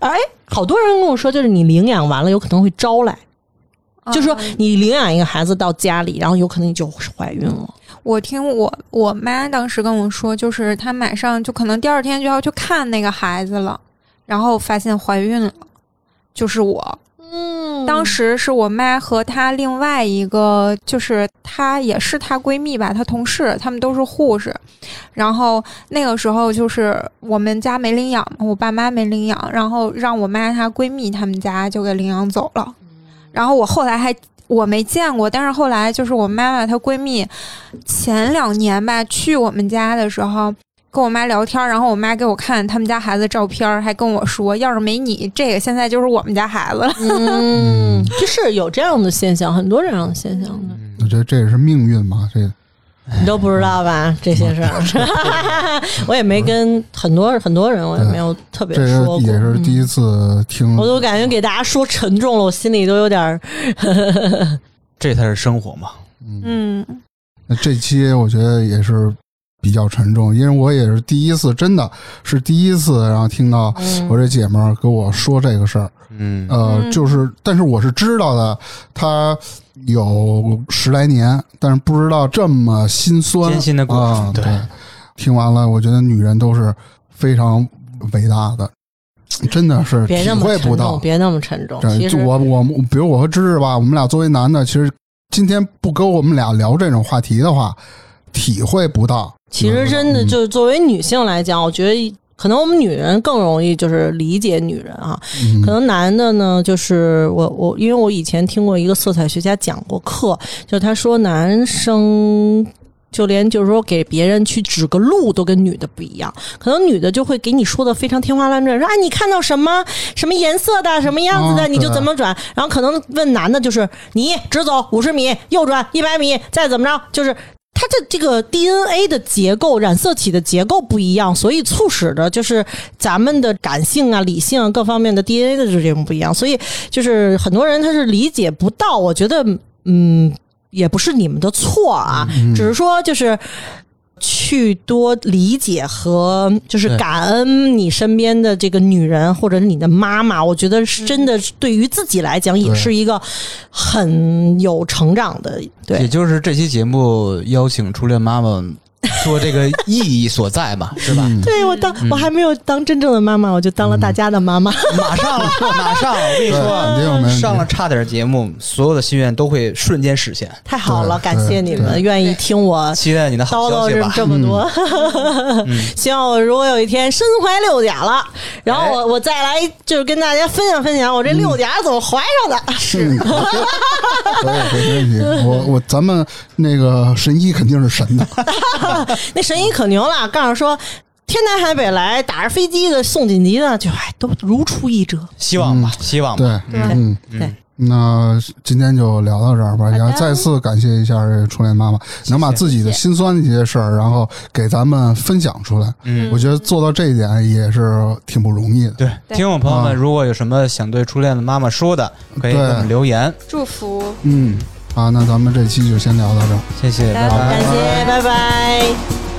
哎，好多人跟我说，就是你领养完了有可能会招来，就是说嗯你领养一个孩子到家里，然后有可能你就怀孕了。我听我我妈当时跟我说，就是她马上就可能第二天就要去看那个孩子了，然后发现怀孕了，就是我。嗯，当时是我妈和她另外一个，就是她也是她闺蜜吧，她同事，她们都是护士。然后那个时候就是我们家没领养，我爸妈没领养，然后让我妈她闺蜜他们家就给领养走了。然后我后来还我没见过，但是后来就是我妈妈她闺蜜前两年吧去我们家的时候。跟我妈聊天，然后我妈给我看他们家孩子照片，还跟我说，要是没你，这个现在就是我们家孩子了。嗯，就是有这样的现象，很多这样的现象的，我觉得这也是命运嘛，这你都不知道吧？这些事儿，我也没跟很多很多人，我也没有特别这说过。这也是第一嗯次听。我都感觉给大家说沉重了，我心里都有点儿。这才是生活嘛。嗯，那这期我觉得也是比较沉重，因为我也是第一次，真的是第一次，然后听到嗯我这姐们儿跟我说这个事儿。嗯呃，嗯就是，但是我是知道的，她有十来年，但是不知道这么心酸艰辛的故事啊。对对，听完了，我觉得女人都是非常伟大的，真的是体会不到。别那么沉重。这其实就我我比如我和芝芝吧，我们俩作为男的，其实今天不跟我们俩聊这种话题的话，体会不到。其实真的嗯就是作为女性来讲，我觉得可能我们女人更容易就是理解女人啊。嗯。可能男的呢，就是我我因为我以前听过一个色彩学家讲过课，就他说男生。就连就是说给别人去指个路都跟女的不一样，可能女的就会给你说的非常天花乱坠，说啊你看到什么？什么颜色的？什么样子的、哦你就怎么转，然后可能问男的就是你直走五十米，右转一百米，再怎么着，就是它的这个 DNA 的结构、染色体的结构不一样，所以促使的就是咱们的感性啊、理性啊各方面的 DNA 的这种不一样，所以就是很多人他是理解不到。我觉得，嗯，也不是你们的错啊，只是说就是。去多理解和就是感恩你身边的这个女人或者你的妈妈，我觉得是真的对于自己来讲也是一个很有成长的。对也，就是这期节目邀请初恋妈妈 说这个意义所在嘛，是吧？对我当、我还没有当真正的妈妈，我就当了大家的妈妈。马上了，马上！我跟你说，上了差点节目，所有的心愿都会瞬间实现。太好了，感谢你们愿意听我期待你的好叨叨这消息吧。这么多。希望我如果有一天身怀六甲了，然后我我再来就是跟大家分享分享我这六甲怎么怀上的。是，可以没问题。我我咱们那个神医肯定是神的，那神医可牛了，告诉说。天南海北来打着飞机的送紧急的，就哎都如出一辙。希望吧，希望对吧。，嗯。对，那今天就聊到这儿吧，也要再次感谢一下这初恋妈妈，能把自己的心酸的一些事儿，然后给咱们分享出来。嗯我觉得做到这一点也是挺不容易的。对，听众朋友啊们，如果有什么想对初恋的妈妈说的，可以给我们留言。祝福。嗯，好，那咱们这期就先聊到这儿。谢谢，拜拜拜感谢，拜拜。